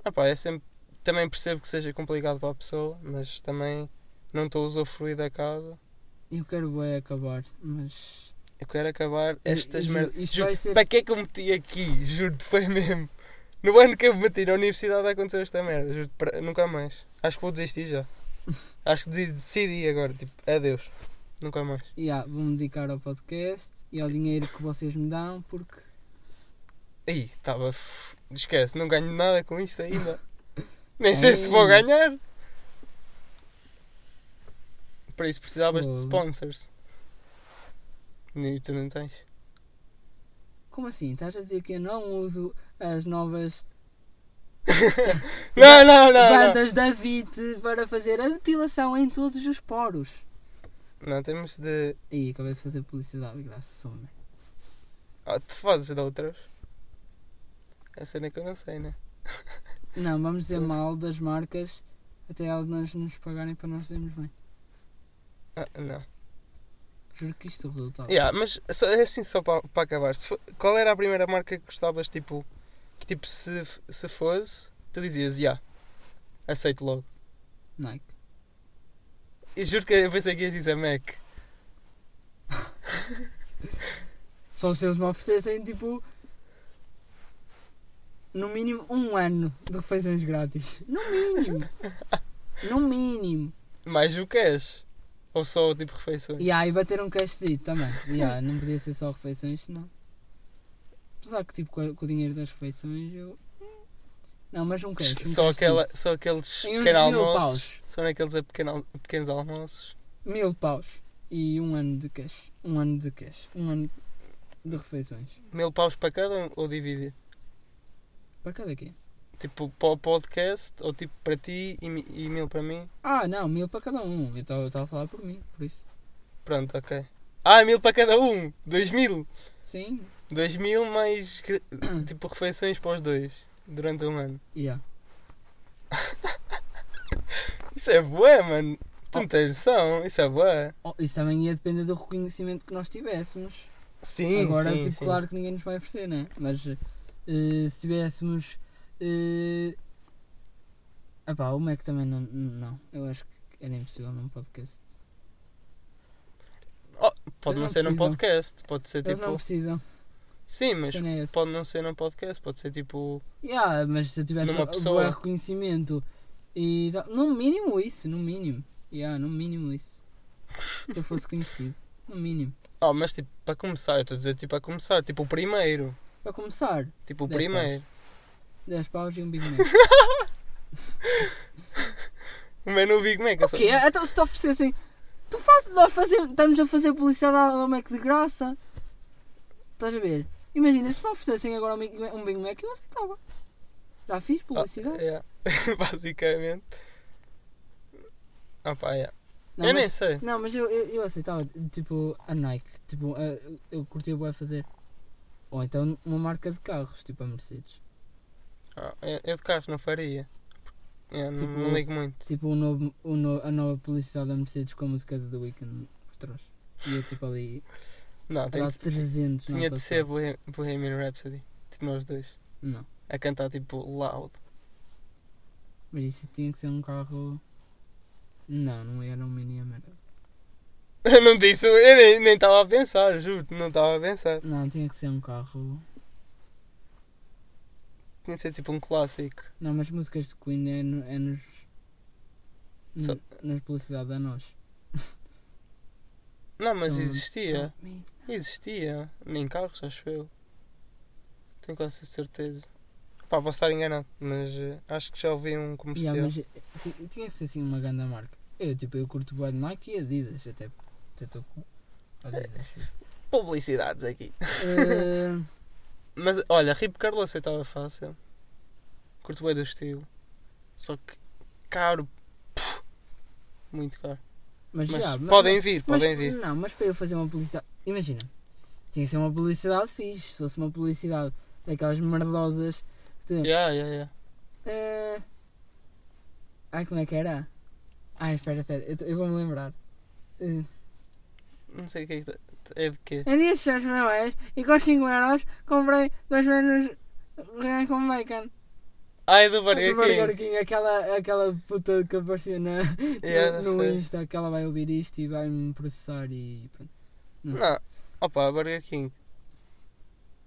ah pá, é sempre, também percebo que seja complicado para a pessoa, mas também não estou a usufruir da casa.
Eu quero bem acabar, mas.
Eu quero acabar estas merdas.
Isto
Juro,
vai ser.
Para que é que eu meti aqui? Juro-te, foi mesmo. No ano que eu me meti na universidade aconteceu esta merda. juro-te, pra- Nunca mais. Acho que vou desistir já. Acho que decidi agora. Tipo, adeus. Nunca mais.
Yeah, vou-me dedicar ao podcast e ao dinheiro que vocês me dão porque.
Aí, estava. f- Esquece, não ganho nada com isto ainda. Nem sei se vou ganhar. Para isso precisavas de sponsors. E tu não tens.
Como assim? Estás a dizer que eu não uso as novas
Não, não, não. Não,
bandas da VIT para fazer a depilação em todos os poros?
não temos de.
Ih, acabei de fazer publicidade, graças a homem.
Ah, tu fazes de outras. É cena que eu não sei, né?
Não, vamos dizer mal das marcas até elas nos pagarem para nós dizermos bem.
Ah, não.
Juro que isto é o resultado.
Yeah, mas só, é assim só para, para acabar. Qual era a primeira marca que gostavas, tipo, que tipo, se, se fosse, tu dizias, já, aceito logo.
Nike.
E juro que eu pensei que ias dizer Mac.
Só se eles me oferecessem tipo. No mínimo um ano de refeições grátis. No mínimo. no mínimo.
Mais o cash. Ou só tipo refeições.
E aí bater um cashzito também. E aí, não podia ser só refeições, senão. Apesar que tipo com, o dinheiro das refeições eu. Não, mas um cash. Um
só, aquela, só aqueles pequenos almoços.
paus.
Só naqueles pequeno, pequenos almoços.
Mil paus. E um ano de cash. Um ano de cash. Um ano de refeições.
Mil paus para cada ou dividir?
Para cada quê?
Tipo para o podcast ou tipo para ti e, e mil para mim?
Ah, não, mil para cada um. Eu estava a falar por mim, por isso.
Pronto, ok. Ah, mil para cada um! Dois mil!
Sim.
Dois mil mais tipo refeições para os dois durante um ano.
Yeah.
Isso é bué, mano. Tu
Oh.
não tens noção, isso é bué.
Oh, isso também ia depender do reconhecimento que nós tivéssemos.
Sim,
Agora,
sim,
tipo,
sim.
claro que ninguém nos vai oferecer, né? Mas eh, se tivéssemos. Uh, epá, o Mac também não, não. Eu acho que era impossível num podcast.
Pode
Eles
não
não
ser num podcast, pode ser
Eles
tipo.
não precisam.
Sim, mas
é
pode não ser num podcast, pode ser tipo.
Yeah, mas se eu tivesse
Numa
um
pessoa.
bom reconhecimento e tal- no mínimo isso, no mínimo. Yeah, no mínimo isso. Se eu fosse conhecido. No mínimo.
Oh, mas tipo, para começar, eu estou a dizer tipo a começar, tipo o primeiro.
Para começar,
Tipo o primeiro.
10 paus e um Big Mac.
O menu Big Mac. eu
O quê? Então se te oferecessem. Tu faz, nós fazemos, estamos a fazer publicidade ao Mac de graça. Estás a ver? Imagina, se me oferecessem agora um Big Mac, um Big Mac eu aceitava. Já fiz
Ah,
publicidade.
yeah. Basicamente. Ah pá, yeah.
Não,
eu nem
mas,
sei.
não, mas eu, eu, eu aceitava, tipo, a Nike. Tipo, a- eu, eu curtia bué fazer. Ou então uma marca de carros, tipo a Mercedes.
Ah, eu, eu de carro não faria. Yeah, não,
Tipo,
não ligo muito.
Tipo o novo, o no, a nova publicidade da Mercedes com a música do The Weeknd por trás. E eu tipo ali
Não, tem
dar
que,
300 na
tinha de ser
autoestrada.
Bohe- Bohemian Rhapsody. Tipo nós dois.
Não.
A cantar tipo loud.
Mas isso tinha que ser um carro. Não, não era um mini merda.
Eu não disse, eu nem estava a pensar, juro, não estava a pensar.
Não, tinha que ser um carro.
Tinha de ser tipo um clássico.
Não, mas músicas de Queen é, no- é nos.
Só-
n- Nas publicidades a nós.
Não, mas
Don't
existia. Existia. Nem carros, acho eu. Tenho quase certeza. Pá, posso estar enganado, mas eh, acho que já ouvi um comercial.
Yeah, mas eh, ti- tinha que ser assim uma grande marca. Eu, tipo, eu curto o de Nike e Adidas. Até até estou com Adidas.
Publicidades aqui.
Eh,
Mas olha, Rip Carlo aceitava fácil. Curto bem do estilo. Só que caro. pff, muito caro.
mas,
Mas
já,
podem vir,
mas,
podem vir.
Não, mas para eu fazer uma publicidade. Imagina, tinha que ser uma publicidade fixe. Se fosse uma publicidade daquelas merdosas. que tu-
Yeah, yeah, yeah.
Eh, Ai, como é que era? Ai, espera, espera, eu, eu vou-me lembrar. Eh,
Não sei o que é que é de quê.
Em seus manuais e com 5 euros comprei dois menus reais com bacon.
Ai, do
Do
Burger
Burger
King.
King, aquela, aquela puta que aparecia na,
Yeah,
no, no. Insta, que ela vai ouvir isto e vai-me processar e pronto. Não sei.
Não, opa, Burger King.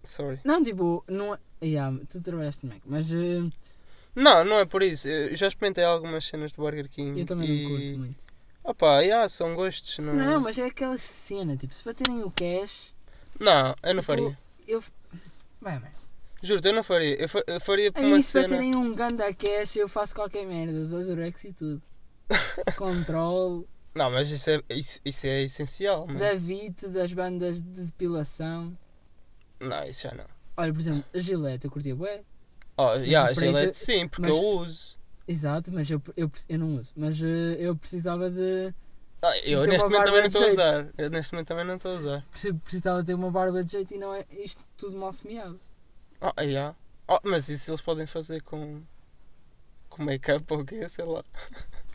Sorry.
Não, tipo, não é. Yeah, tu trabalhaste no Mac, mas eh,
Não, não é por isso. Eu já experimentei algumas cenas do Burger King.
eu também
e...
não curto muito.
Opa, yeah, são gostos. Não,
Não, mas é aquela cena, tipo, se baterem o cash,
Não, eu não
Tipo,
faria.
eu. Vai, vai.
Juro-te, eu não faria. Eu, fa- eu faria
A
por uma
mim, se
cena.
baterem um ganda cash, eu faço qualquer merda, da Durex e tudo. Control,
Não, mas isso é, isso, isso é essencial. mano.
da VIT, das bandas de depilação.
Não, isso já não.
Olha, por exemplo, a Gillette, eu curtia bué.
Oh, yeah,
isso-
Gillette sim, porque
mas-
eu uso.
Exato, mas eu, eu, eu não uso. Mas eh, eu precisava de.
Ah, eu neste momento também não estou a usar. Eu neste momento também não estou a usar.
preci- Precisava ter uma barba de jeito e não é isto tudo mal semeado.
Ah, yeah. Oh, mas isso eles podem fazer com. com make-up ou o quê? Sei lá.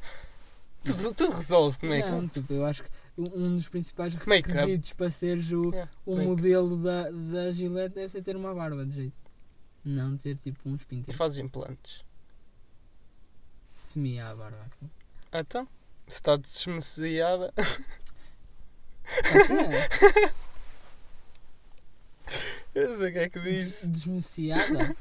tudo, tudo resolve com make-up.
Não, tipo, eu acho que um dos principais requisitos para seres o,
Yeah,
o modelo da, da Gillette deve ser ter uma barba de jeito. Não ter tipo uns
E
pintos.
fazes implantes.
Semia a barba aqui.
Ah, Então, se está desmeciada.
É que é.
Eu não sei o que é que disse.
Desmeciada?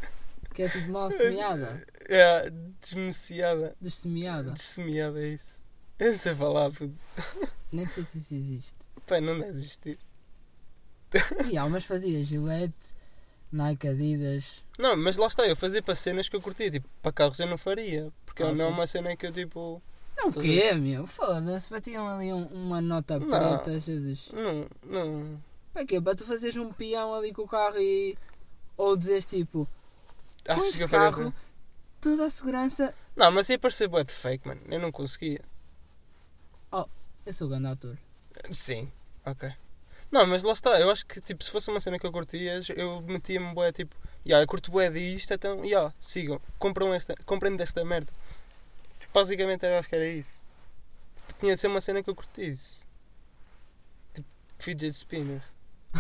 Que é tipo mal semeada?
É, desmeciada.
Dessemeada?
Dessemeada é isso. Eu não sei falar, puto.
Nem sei se isso existe.
Pai, não deve existir.
E há umas fazia Gillette, Nike, Adidas.
Não, mas lá está, eu fazia para cenas que eu curtia. Tipo, para carros eu não faria. Porque
Ah,
não é uma cena que eu tipo.
Não, o quê, meu? Foda-se, batiam ali um- uma nota
Não.
preta, Jesus.
Não, não.
Para quê? Para tu fazeres um peão ali com o carro e. Ou dizes tipo, com
Acho que
este carro, toda a segurança.
Não, mas ia parecer bué de fake, mano. Eu não conseguia.
Eu sou grande ator.
Sim, ok. Não, mas lá está, eu acho que tipo, se fosse uma cena que eu curtia, eu metia-me bué tipo, ya, eu curto bué disto, então, ya, sigam, compram esta, comprem desta merda. Basicamente eu acho que era isso. Tipo, tinha de ser uma cena que eu curtisse. Tipo, fidget spinners.
O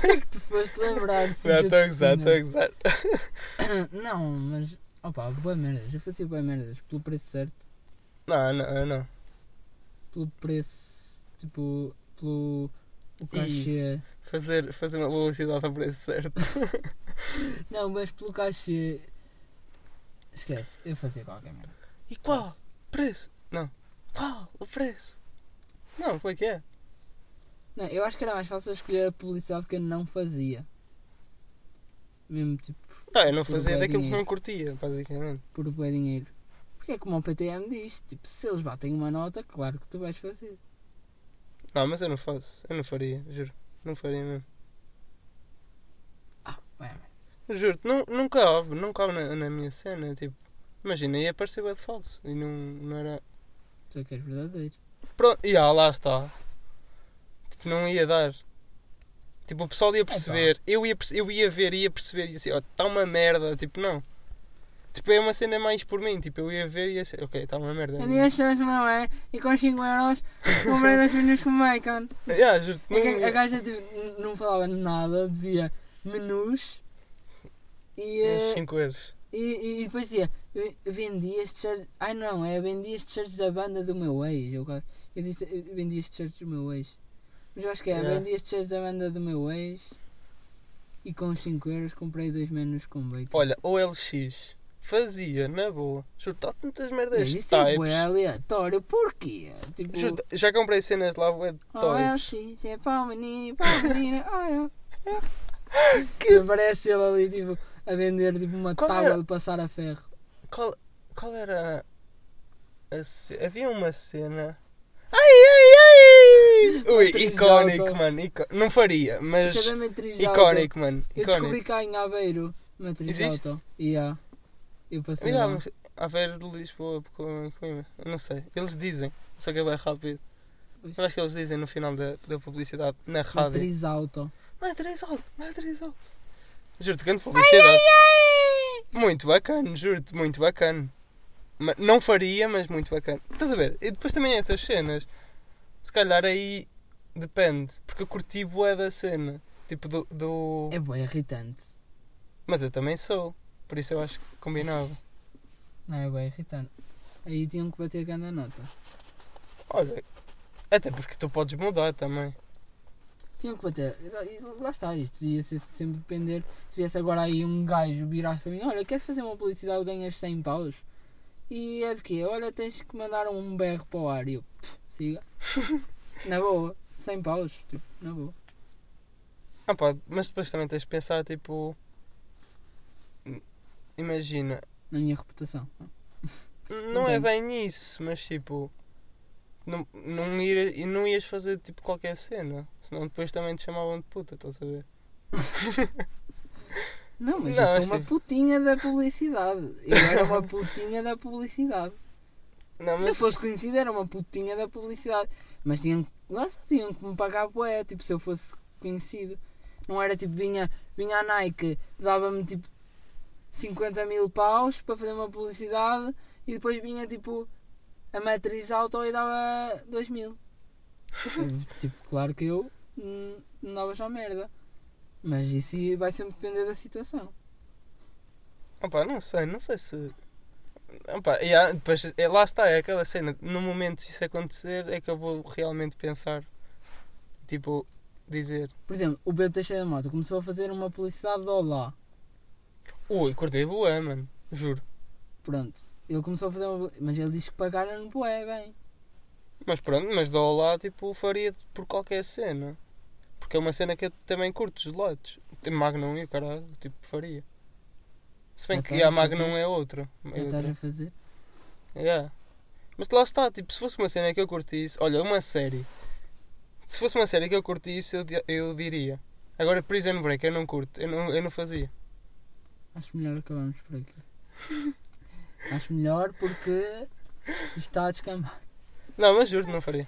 que é que tu foste lembrar? de fidget
estou a gozar, estou a
spinners?
gozar.
Não, mas. Opa, boa merdas. Eu fazia boa merdas. Pelo preço certo.
Não, não, eu não.
Pelo preço. Tipo. Pelo. O cachê.
Fazer, fazer uma velocidade a preço certo.
Não, mas pelo cachê. Esquece. Eu fazia qualquer merda.
E qual? Preço? Não. Qual? O preço? Não, como é que é?
Não, eu acho que era mais fácil escolher a publicidade que eu não fazia. Mesmo tipo.
Não, eu não fazia daquilo que
dinheiro.
não curtia, basicamente.
por bué dinheiro. Porque é como o PTM diz, tipo, se eles batem uma nota, claro que tu vais fazer.
Não, mas eu não faço. Eu não faria, juro. Não faria mesmo.
Ah, bem,
Juro, não, não cabe, não cabe na, na minha cena. Tipo, imagina, ia parecer de falso. E não, não era.
tu é que és verdadeiro.
Pronto, e ah, lá está. Tipo, não ia dar. Tipo, o pessoal ia perceber. Eu ia, eu ia ver, ia perceber. Ia assim, ó, está uma merda. Tipo, não. Tipo, é uma cena mais por mim. Tipo, eu ia ver e ia ser, ok, está uma merda.
Vendi estas, não é? E com 5 euros comprei dois menus com bacon.
Yeah, juro,
É
não-
a gaja tipo, não falava nada, dizia menus e,
uns
eh,
5 euros.
e, e depois dizia "Eu vendi estes shirts. Ai não, é vendi estes shirts da banda do meu ex. Eu, eu disse "Eu vendi estes shirts do meu ex. Mas eu acho que é,
Yeah.
vendi estes shirts da banda do meu ex e com 5 euros comprei dois menus com bacon.
Olha, OLX fazia, na boa. Juro, está tantas merdas
Mas isso é
types.
bué aleatório, porquê? Tipo,
Juro, já comprei cenas lá, bué de
oh. LX, é para o menino, para a menina, olha. Que parece ele ali tipo, a vender tipo, uma
Qual
tábua
era?
de passar a ferro.
Qual, qual era a Havia uma cena. Ai, ai, ai! Ui, icónico, mano. icó- Não faria, mas.
Isso é.
Icónico, mano.
Eu descobri cá em Aveiro, matriz
Existe?
auto. E há. Eu passei
Yeah,
lá.
mas a ver Lisboa, não sei. Eles dizem, só que é bem rápido.
Pois.
Eu acho que eles dizem no final da, da publicidade, na rádio.
Matriz auto.
Matriz alto, matriz alto. Juro-te, grande publicidade. Muito bacana, juro-te, muito bacana. Não faria, mas muito bacana. Estás a ver? E depois também essas cenas. Se calhar aí depende. Porque eu curti bué da cena. Tipo do, do...
É bem irritante.
Mas eu também sou. Por isso eu acho que combinava.
Não é bem irritante. Aí tinham que bater grande nota.
Olha, até porque tu podes mudar também.
Tinham que bater. E lá está, isto ia ser sempre depender. Se viesse agora aí um gajo virasse para mim: Olha, quer fazer uma publicidade, ganhas 100 paus. E é de quê? Olha, tens que mandar um BR para o ar. E eu, "Pff, siga. na boa, 100 paus, tipo, na boa.
Ah, pá, mas depois também tens de pensar, tipo. Imagina,
Na minha reputação.
não é
Entendo.
bem isso, mas tipo. Não, não, ir, e não ias fazer tipo qualquer cena, senão depois também te chamavam de puta, estás a ver?
Não, mas
Não,
eu sou uma
assim.
putinha da publicidade. Eu era uma putinha da publicidade.
Não,
Se eu
mas,
fosse conhecido, era uma putinha da publicidade. Mas tinham, lá está, tinham que me pagar bué, tipo, se eu fosse conhecido. Não era tipo, vinha, vinha a Nike, dava-me tipo 50 mil paus para fazer uma publicidade e depois vinha tipo a matriz auto e dava 2 mil. Eu, tipo, claro que eu hum, não dava já merda. Mas isso vai sempre depender da situação.
opá, não sei, não sei se. Opá, yeah, depois, é, lá está, é aquela cena. No momento se isso acontecer, é que eu vou realmente pensar. Tipo, dizer:
Por exemplo, o Pedro Teixeira da Mota começou a fazer uma publicidade de Olá.
Ui, cortei boa, mano, juro.
Pronto. Ele começou a fazer uma. Mas ele diz que pagaram-no bué, bem.
Mas pronto, mas dou lá, tipo, faria por qualquer cena. Porque é uma cena que eu também curto, os lotes. Tem Magnum e o caralho, tipo, faria. Se bem
Já
que
estás
a Magnum é outra. É
estás
outra.
a fazer?
Yeah. Mas lá está, tipo, se fosse uma cena que eu curtisse, olha, uma série. Se fosse uma série que eu curtisse, eu, eu diria. Agora, Prison Break, eu não curto, eu não, eu não fazia.
Acho melhor acabamos por aqui. Acho melhor porque isto está a descambar.
Não, mas juro, não faria.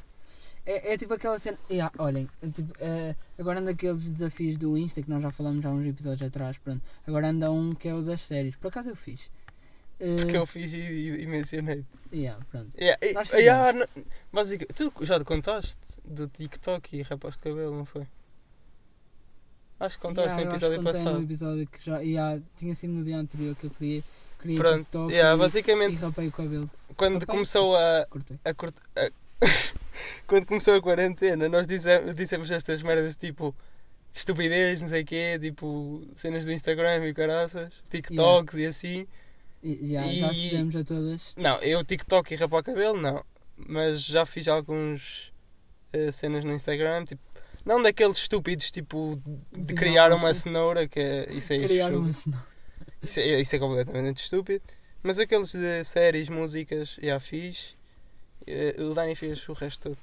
É, é tipo aquela cena. Yeah, olhem, é tipo, eh, agora anda aqueles desafios do Insta que nós já falamos há uns episódios atrás. Pronto. Agora anda um que é o das séries. Por acaso eu fiz. Eh,
Porque eu fiz e, e, e mencionei.
yeah, pronto.
Yeah, e-
Nós
yeah, não- basic- tu já te contaste do TikTok e rapaz de cabelo, não foi? Acho que contaste
Yeah,
no episódio
contei no
passado.
episódio que já. Yeah, tinha sido no dia anterior que eu queria. Queria
Pronto,
TikTok
yeah,
e, e
basicamente
rapei o cabelo.
quando
rapei.
começou a,
Cortei.
a a- quando começou a quarentena, nós dizemos, dissemos estas merdas tipo estupidez, não sei o quê, tipo cenas do Instagram e caraças, TikToks e assim.
E, yeah, Já
E-
cedemos a todas.
Não, eu TikTok e rapar cabelo, não. Mas já fiz alguns eh, cenas no Instagram, tipo, não daqueles estúpidos tipo de
De
criar uma cenoura, que é, isso é
Criar uma cenoura.
Isso é, isso é completamente estúpido. Mas aqueles de séries, músicas, já fiz. Eh, O Dani fez o resto todo.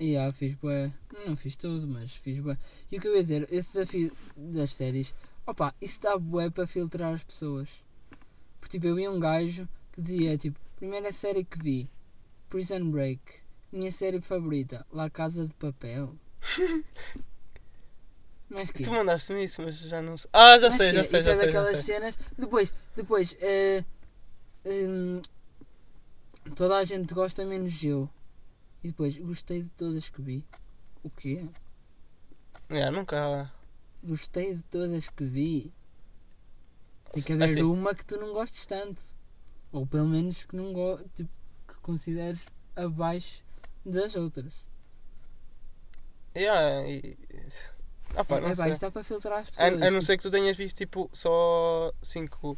E yeah, fiz bué. Não fiz tudo, mas fiz bué. E o que eu ia dizer, esse desafio das séries, opa, isso dá bué para filtrar as pessoas. Porque tipo, eu vi um gajo que dizia, tipo, primeira série que vi, Prison Break. Minha série favorita, La Casa de Papel. Mas que?
Tu mandaste-me isso, mas já não sei. Ah, já
Mas
sei,
que
já
é?
sei,
Isso
já
é
sei,
daquelas
sei.
cenas. Depois, depois, eh, hum, toda a gente gosta menos eu. E depois, gostei de todas que vi. O quê?
Yeah, nunca.
Gostei de todas que vi. Tem que haver
Assim,
uma que tu não gostes tanto. Ou pelo menos que não go tipo, que consideres abaixo das outras.
yeah, e... Ah, pá,
é,
não
pá,
sei.
isto dá para filtrar as
A,
pessoas.
a não
tipo,
ser que tu tenhas visto tipo só 5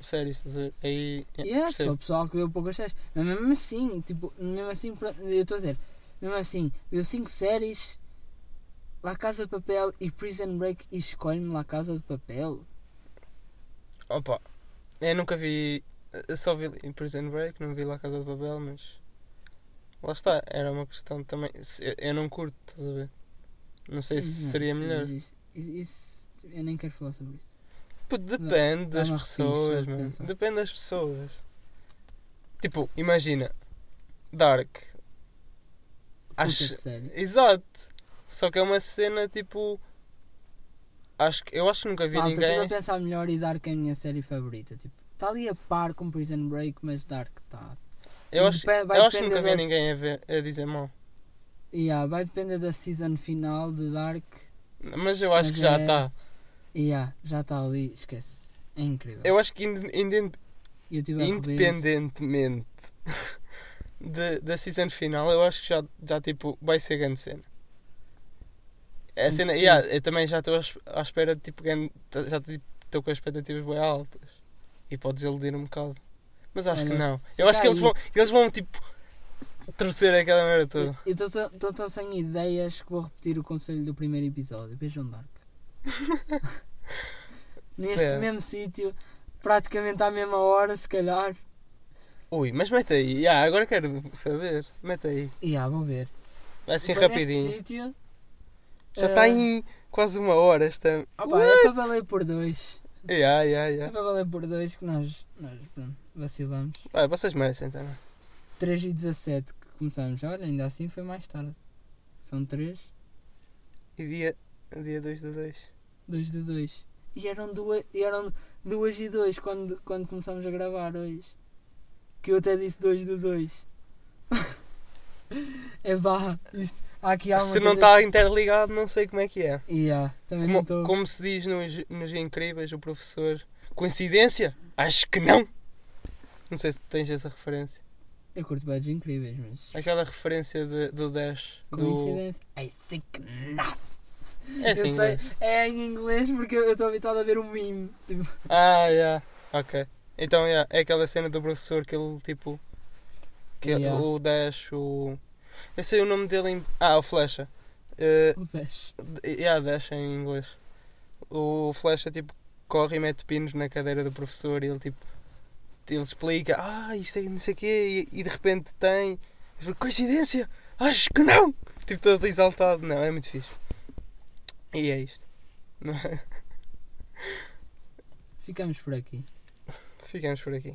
séries, estás a ver? Aí. yeah,
Yeah,
percebo.
só o pessoal que viu poucas séries. Mas mesmo assim, tipo, mesmo assim, pra- eu estou a dizer, mesmo assim, viu 5 séries, La Casa de Papel e Prison Break e escolhe-me La Casa de Papel.
Opa, eu nunca vi. Eu só vi Prison Break, não vi lá Casa de Papel, mas. Lá está, era uma questão também. se- Eu, eu não curto, estás a ver? Não sei se
Sim,
seria
não,
melhor.
Isso, isso- eu nem quero falar sobre isso.
Pô, depende das pessoas,
de
mano. Depende das pessoas. Tipo, imagina. Dark. Acho. Exato. Só que é uma cena tipo. Acho que, eu acho que nunca vi
Malta,
ninguém.
a pensar melhor e Dark é a minha série favorita. Tipo, está ali a par com Prison Break, mas Dark está.
Eu acho, eu acho que nunca vi
das-
ninguém a, ver, a dizer mal.
Yeah, vai depender da season final de Dark.
Mas eu acho
Mas
que já
é-
está.
E yeah, já está ali, esquece. É incrível.
Eu acho que
a rever.
independentemente de- da season final, eu acho que já, já tipo, vai ser grande cena. É cena,
que
yeah, eu também já estou à es- à espera de tipo, gan- já estou com as expectativas bem altas e podes iludir um bocado. Mas acho que
Olha,
não. Eu acho que eles
aí.
vão, eles vão tipo torcer aquela merda toda.
Eu estou tão sem ideias que vou repetir o conselho do primeiro episódio. Vejam Dark. Neste
É.
mesmo sítio, praticamente à mesma hora, se calhar.
Ui, mas mete aí, yeah, agora quero saber. Mete aí.
E ah, vou ver.
Assim
Foi
rapidinho.
Sítio.
Já
eh,
está em quase uma hora esta.
opa, é para valer por dois.
Yeah, yeah,
É
yeah.
para valer por dois que nós, nós pronto, vacilamos.
Vai, vocês merecem também.
3 e 17 que começamos. Olha, ainda assim foi mais tarde. São 3,
E dia, dia 2 de 2.
2 de 2. E eram 2 e eram duas e 2 quando, quando começamos a gravar hoje. Que eu até disse 2 de 2. é vá, isto. Aqui
Se não está interligado, não sei como é que é.
Yeah,
Como,
estou.
como se diz nos, nos Incríveis, o professor. Coincidência? Acho que não. Não sei se tens essa referência.
Eu curto badges incríveis, mas.
Aquela referência de- do Dash. Do...
Coincidência? I think not.
É
eu
assim,
sei,
mas-
é em inglês porque eu estou habituado a ver um meme. Tipo,
Ah, yeah. Ok. Então, yeah, é aquela cena do professor que ele tipo. Que
Yeah.
o Dash, o. Eu sei o nome dele em. Ah, o Flecha. Eh,
o Dash.
yeah, Dash em inglês. O Flecha tipo corre e mete pinos na cadeira do professor e ele tipo. Ele explica, ah, isto é não sei o quê, e, e de repente tem. Coincidência? Acho que não! Tipo todo exaltado. Não, é muito fixe. E é isto. Não é?
Ficamos por aqui.
Ficamos por aqui.